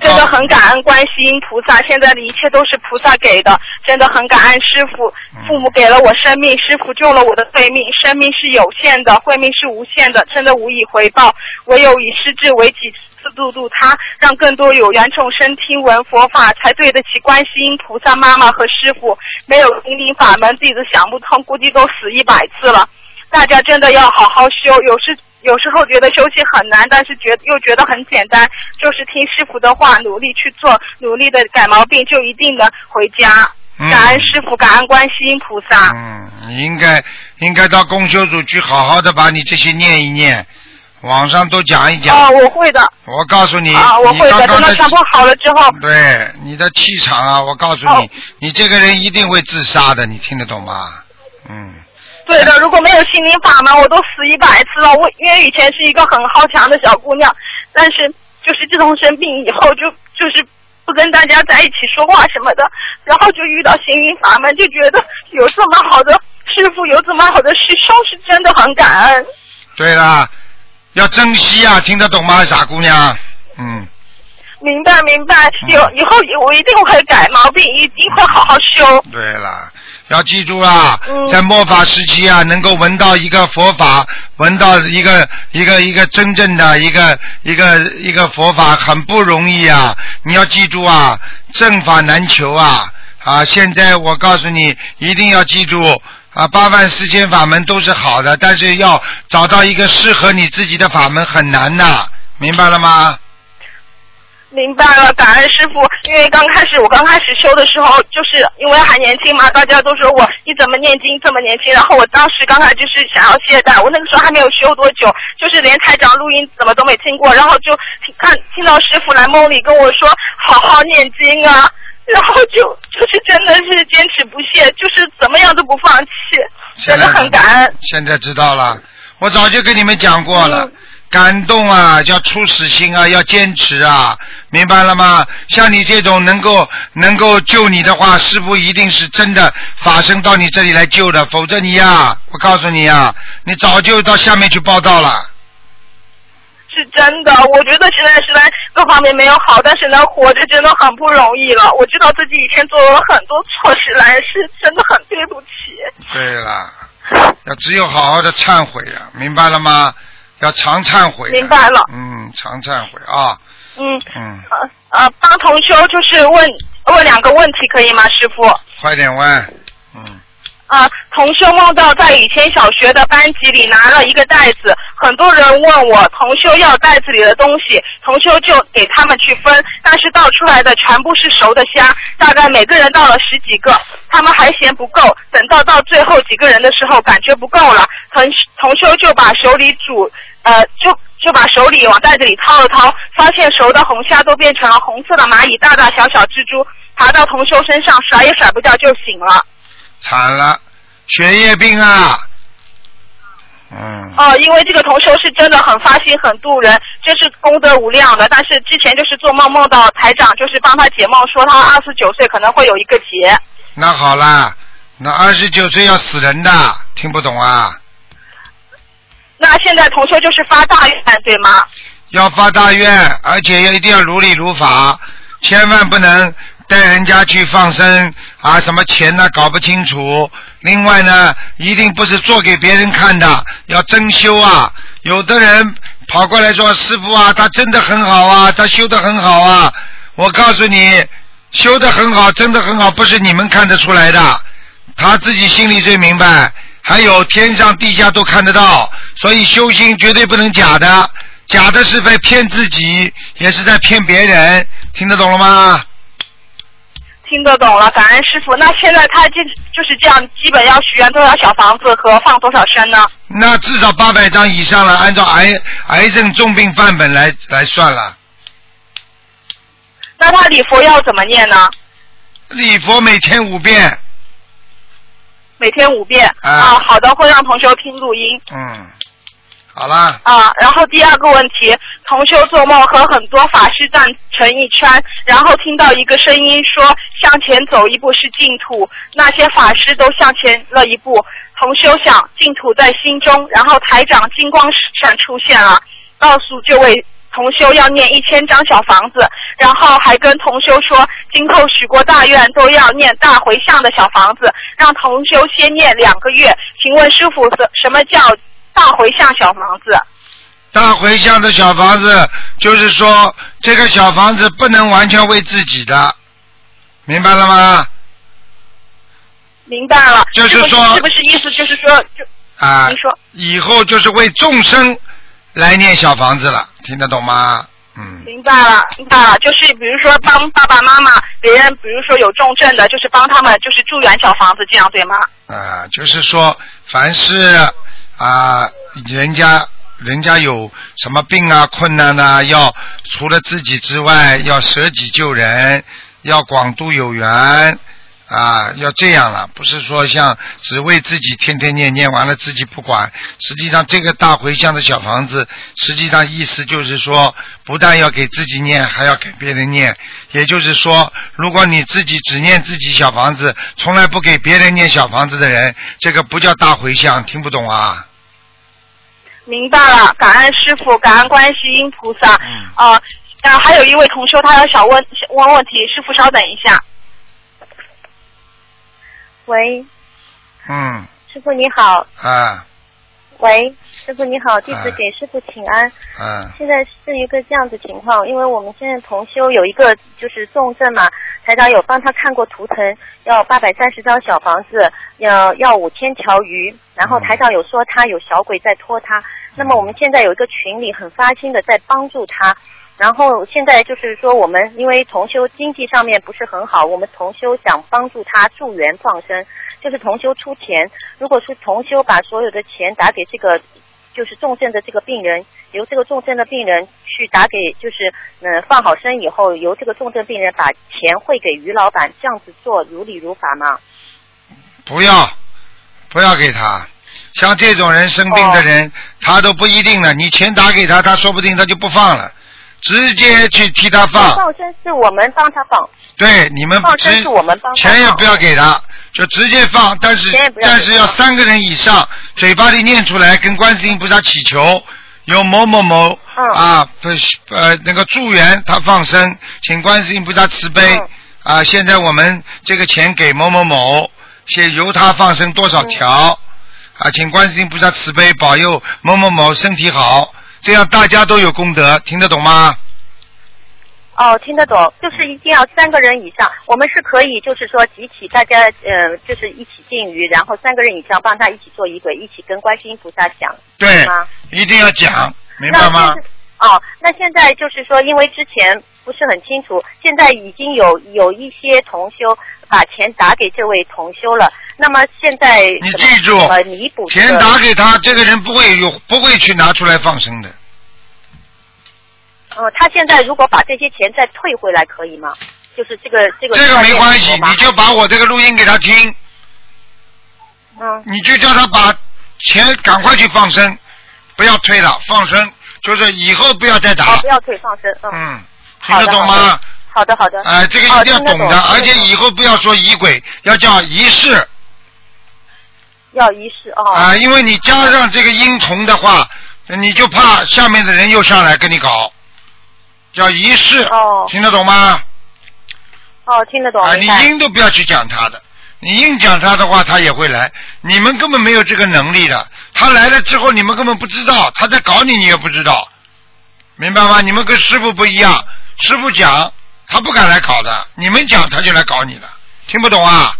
真的很感恩观世音菩萨，现在的一切都是菩萨给的，真的很感恩师傅。父母给了我生命，师傅救了我的慧命。生命是有限的，慧命是无限的，真的无以回报。唯有以师智为己，自度度他，让更多有缘众生听闻佛法，才对得起观世音菩萨妈妈和师傅。没有心灵法门，弟子想不通，估计都死一百次了。大家真的要好好修，有时有时候觉得修行很难，但是觉又觉得很简单，就是听师傅的话，努力去做，努力的改毛病，就一定能回家。嗯感恩师傅，感恩观世音菩萨。嗯，你应该应该到公修组去好好的把你这些念一念，网上都讲一讲。啊，我会的。我告诉你，啊，我会的。等到全部好了之后，对你的气场啊，我告诉你，哦你这个人一定会自杀的，你听得懂吗？嗯，对的，如果没有心灵法门，我都死一百次了。我因为以前是一个很好强的小姑娘，但是就是自从生病以后，就就是不跟大家在一起说话什么的，然后就遇到心灵法门，就觉得有这么好的师傅，有这么好的师兄，是真的很感恩。对啦，要珍惜啊，听得懂吗，傻姑娘？嗯，明白明白，有以后我一定会改毛病，一定会好好修。对啦，要记住啊，嗯在末法时期啊，能够闻到一个佛法，闻到一个一个一个真正的一个一个一个佛法，很不容易啊！你要记住啊，正法难求啊！啊，现在我告诉你，一定要记住啊，八万四千法门都是好的，但是要找到一个适合你自己的法门很难呐，明白了吗？明白了，感恩师傅。因为刚开始我刚开始修的时候，就是因为还年轻嘛，大家都说我你怎么念经这么年轻。然后我当时刚开始就是想要懈怠，我那个时候还没有修多久，就是连台长录音怎么都没听过，然后就听看听到师傅来梦里跟我说好好念经啊，然后就就是真的是坚持不懈，就是怎么样都不放弃，真的很感恩。现在知道了，我早就跟你们讲过了。感动啊，叫初始心啊，要坚持啊，明白了吗？像你这种能够能够救你的话，师傅一定是真的法身到你这里来救的，否则你呀，我告诉你呀，你早就到下面去报道了。是真的，我觉得现在虽然各方面没有好，但是能活着真的很不容易了。我知道自己以前做了很多错事，来是真的很对不起。对了，要只有好好的忏悔呀、明白了吗？要常忏悔、明白了。嗯，常忏悔啊。嗯嗯，呃呃，帮同修就是问问两个问题可以吗，师傅？快点问。嗯啊，同修梦到在以前小学的班级里拿了一个袋子，很多人问我同修要袋子里的东西，同修就给他们去分，但是倒出来的全部是熟的虾，大概每个人倒了十几个，他们还嫌不够，等到到最后几个人的时候，感觉不够了，同同修就把手里煮呃就。就把手里往袋子里掏了掏，发现熟的红虾都变成了红色的蚂蚁，大大小小蜘蛛爬到同修身上，甩也甩不掉就醒了。惨了，血液病啊。嗯，哦，因为这个同修是真的很发心、很度人，真是功德无量的。但是之前就是做梦梦到台长，就是帮他解梦，说他二十九岁可能会有一个劫。那好啦，那二十九岁要死人的，听不懂啊？那现在同修就是发大愿，对吗？要发大愿，而且要一定要如理如法，千万不能带人家去放生啊，什么钱呢搞不清楚。另外呢，一定不是做给别人看的，要真修啊。有的人跑过来说：“师傅啊，他真的很好啊，他修的很好啊。”我告诉你，修的很好，真的很好，不是你们看得出来的，他自己心里最明白。还有天上地下都看得到，所以修心绝对不能假的，假的是在骗自己，也是在骗别人，听得懂了吗？听得懂了，感恩师傅。那现在他就就是这样，基本要许愿多少小房子和放多少生呢？那至少八百张以上了，按照癌癌症重病范本来来算了。那他礼佛要怎么念呢？礼佛每天五遍，每天五遍啊好的，会让同修听录音嗯，好啦，啊。然后第二个问题，同修做梦和很多法师站成一圈，然后听到一个声音说向前走一步是净土，那些法师都向前了一步。同修想净土在心中，然后台长金光闪出现了，告诉这位。同修要念一千张小房子，然后还跟同修说，今后许过大愿都要念大回向的小房子，让同修先念两个月。请问师傅，什什么叫大回向小房子？大回向的小房子，就是说这个小房子不能完全为自己的，明白了吗？明白了，就是说是不是意思就是说，就啊，您说以后就是为众生来念小房子了，听得懂吗？嗯，明白了，明白了，就是比如说帮爸爸妈妈，别人比如说有重症的，就是帮他们就是住院小房子，这样对吗？啊，就是说，凡是啊，人家人家有什么病啊、困难呐、要除了自己之外，要舍己救人，要广度有缘啊，要这样了，不是说像只为自己天天念，念完了自己不管。实际上，这个大回向的小房子，实际上意思就是说，不但要给自己念，还要给别人念。也就是说，如果你自己只念自己小房子，从来不给别人念小房子的人，这个不叫大回向，听不懂啊？明白了，感恩师傅，感恩观世音菩萨。嗯啊，还有一位同修，他要想问问问题，师傅稍等一下。喂，嗯师傅你好。啊喂，师傅你好，弟子哎给师傅请安。嗯现在是一个这样子情况，因为我们现在同修有一个就是重症嘛，台长有帮他看过图腾，要八百三十张小房子，要要五千条鱼，然后台长有说他有小鬼在拖他，那么我们现在有一个群里很发心的在帮助他。然后现在就是说，我们因为同修经济上面不是很好，我们同修想帮助他助缘放生，就是同修出钱。如果是同修把所有的钱打给这个就是重症的这个病人，由这个重症的病人去打给，就是嗯、放好生以后，由这个重症病人把钱汇给于老板，这样子做如理如法吗？不要，不要给他。像这种人生病的人，他都不一定了。你钱打给他，他说不定他就不放了，直接去替他放。放生是我们帮他放，对，你们放生是我们帮他钱也不要给他，就直接放。但是但是要三个人以上，嘴巴里念出来，跟观世音菩萨祈求，有某某某、嗯。啊，不是呃那个助缘他放生，请观世音菩萨慈悲、嗯。啊，现在我们这个钱给某某某，先由他放生多少条、啊，请观世音菩萨慈悲保佑某某某身体好，这样大家都有功德，听得懂吗？哦，听得懂，就是一定要三个人以上。我们是可以，就是说集体大家，呃，就是一起进鱼，然后三个人以上帮他一起做仪轨，一起跟观世音菩萨讲，对吗？，一定要讲，明白吗哦，那现在就是说，因为之前不是很清楚，现在已经有有一些同修把钱打给这位同修了。那么现在你记住钱打给他，这个人不会有不会去拿出来放生的。呃，他现在如果把这些钱再退回来，可以吗？就是这个这个这个没关系，你就把我这个录音给他听，嗯你就叫他把钱赶快去放生，不要退了，放生就是以后不要再打哦，不。要退放生，嗯，嗯，听得懂吗？？好的好的。哎，这个哦一定要懂懂的，而且以后不要说仪轨，要叫仪式要仪式哦。啊，因为你加上这个音同的话，你就怕下面的人又上来跟你搞，叫仪式，哦听得懂吗？哦，听得懂，啊，你明白。硬都不要去讲他的，你硬讲他的话，他也会来。你们根本没有这个能力的，他来了之后，你们根本不知道，他在搞你，你也不知道，明白吗？你们跟师傅不一样，师傅讲，他不敢来搞的，你们讲他就来搞你了，听不懂啊？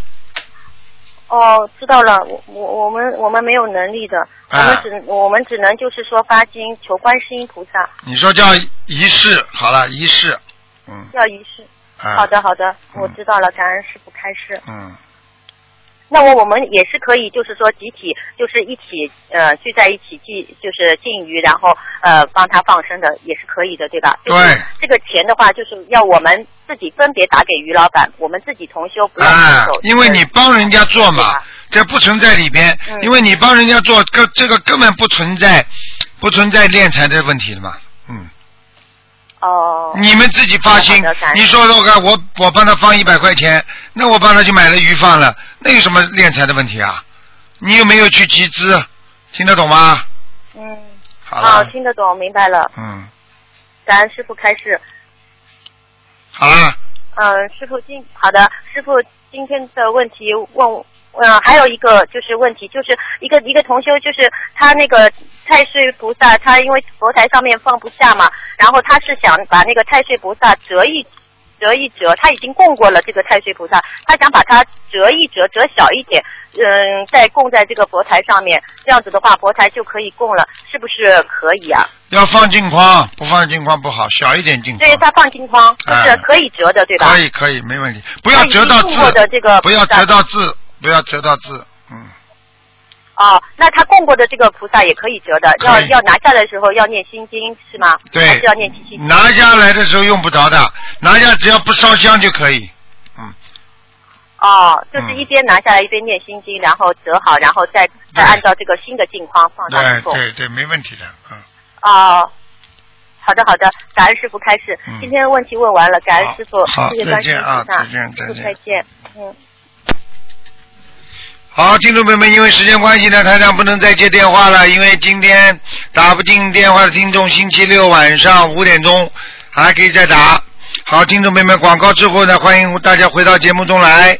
哦，知道了，我我我们我们没有能力的，我啊们只我们只能就是说发心求观世音菩萨你说叫仪式，好了，仪式，嗯要仪式。啊，好的好的，我知道了，感恩师傅开示。嗯，那么我们也是可以，就是说集体，就是一起呃聚在一起祭，就是禁鱼，然后呃帮他放生的，也是可以的，对吧？就是对这个钱的话，就是要我们自己分别打给于老板，我们自己同修不要啊出手。，因为你帮人家做嘛，这不存在里边，嗯因为你帮人家做，这这个根本不存在，不存在敛财的问题的嘛，嗯。哦。你们自己发心你说说看，我我帮他放一百块钱，那我帮他去买了鱼放了，那有什么敛财的问题啊？你有没有去集资？听得懂吗？嗯，好了，哦，听得懂，明白了。嗯，感恩师傅开示。好了，嗯，师傅今好的，师傅今天的问题问，呃，还有一个就是问题，就是一个一个同修，就是他那个太岁菩萨，他因为佛台上面放不下嘛，然后他是想把那个太岁菩萨折一折一折，他已经供过了这个太岁菩萨，他想把它折一折，折小一点，嗯，再供在这个佛台上面，这样子的话佛台就可以供了，是不是可以啊？要放镜框，不放镜框不好，小一点镜框对，。他放镜框，就哎是可以折的，对吧？可以可以，没问题，不要折到字的这个，不要折到字，不要折到字，嗯，哦，那他供过的这个菩萨也可以折的，要要拿下来的时候要念心经是吗？对还是要念七七？拿下来的时候用不着的，拿下只要不烧香就可以。嗯哦，就是一边拿下来一边念心经，然后折好，然后再再按照这个新的镜框放上对去供。对对，没问题的，嗯。哦，好的好的，感恩师傅开始。嗯今天的问题问完了，感恩师傅，谢谢观世音再见啊菩萨，再见再见再见，嗯。好，听众朋友们，因为时间关系呢，台长不能再接电话了，因为今天打不进电话的听众，星期六晚上五点钟还可以再打。好，听众朋友们，广告之后呢，欢迎大家回到节目中来。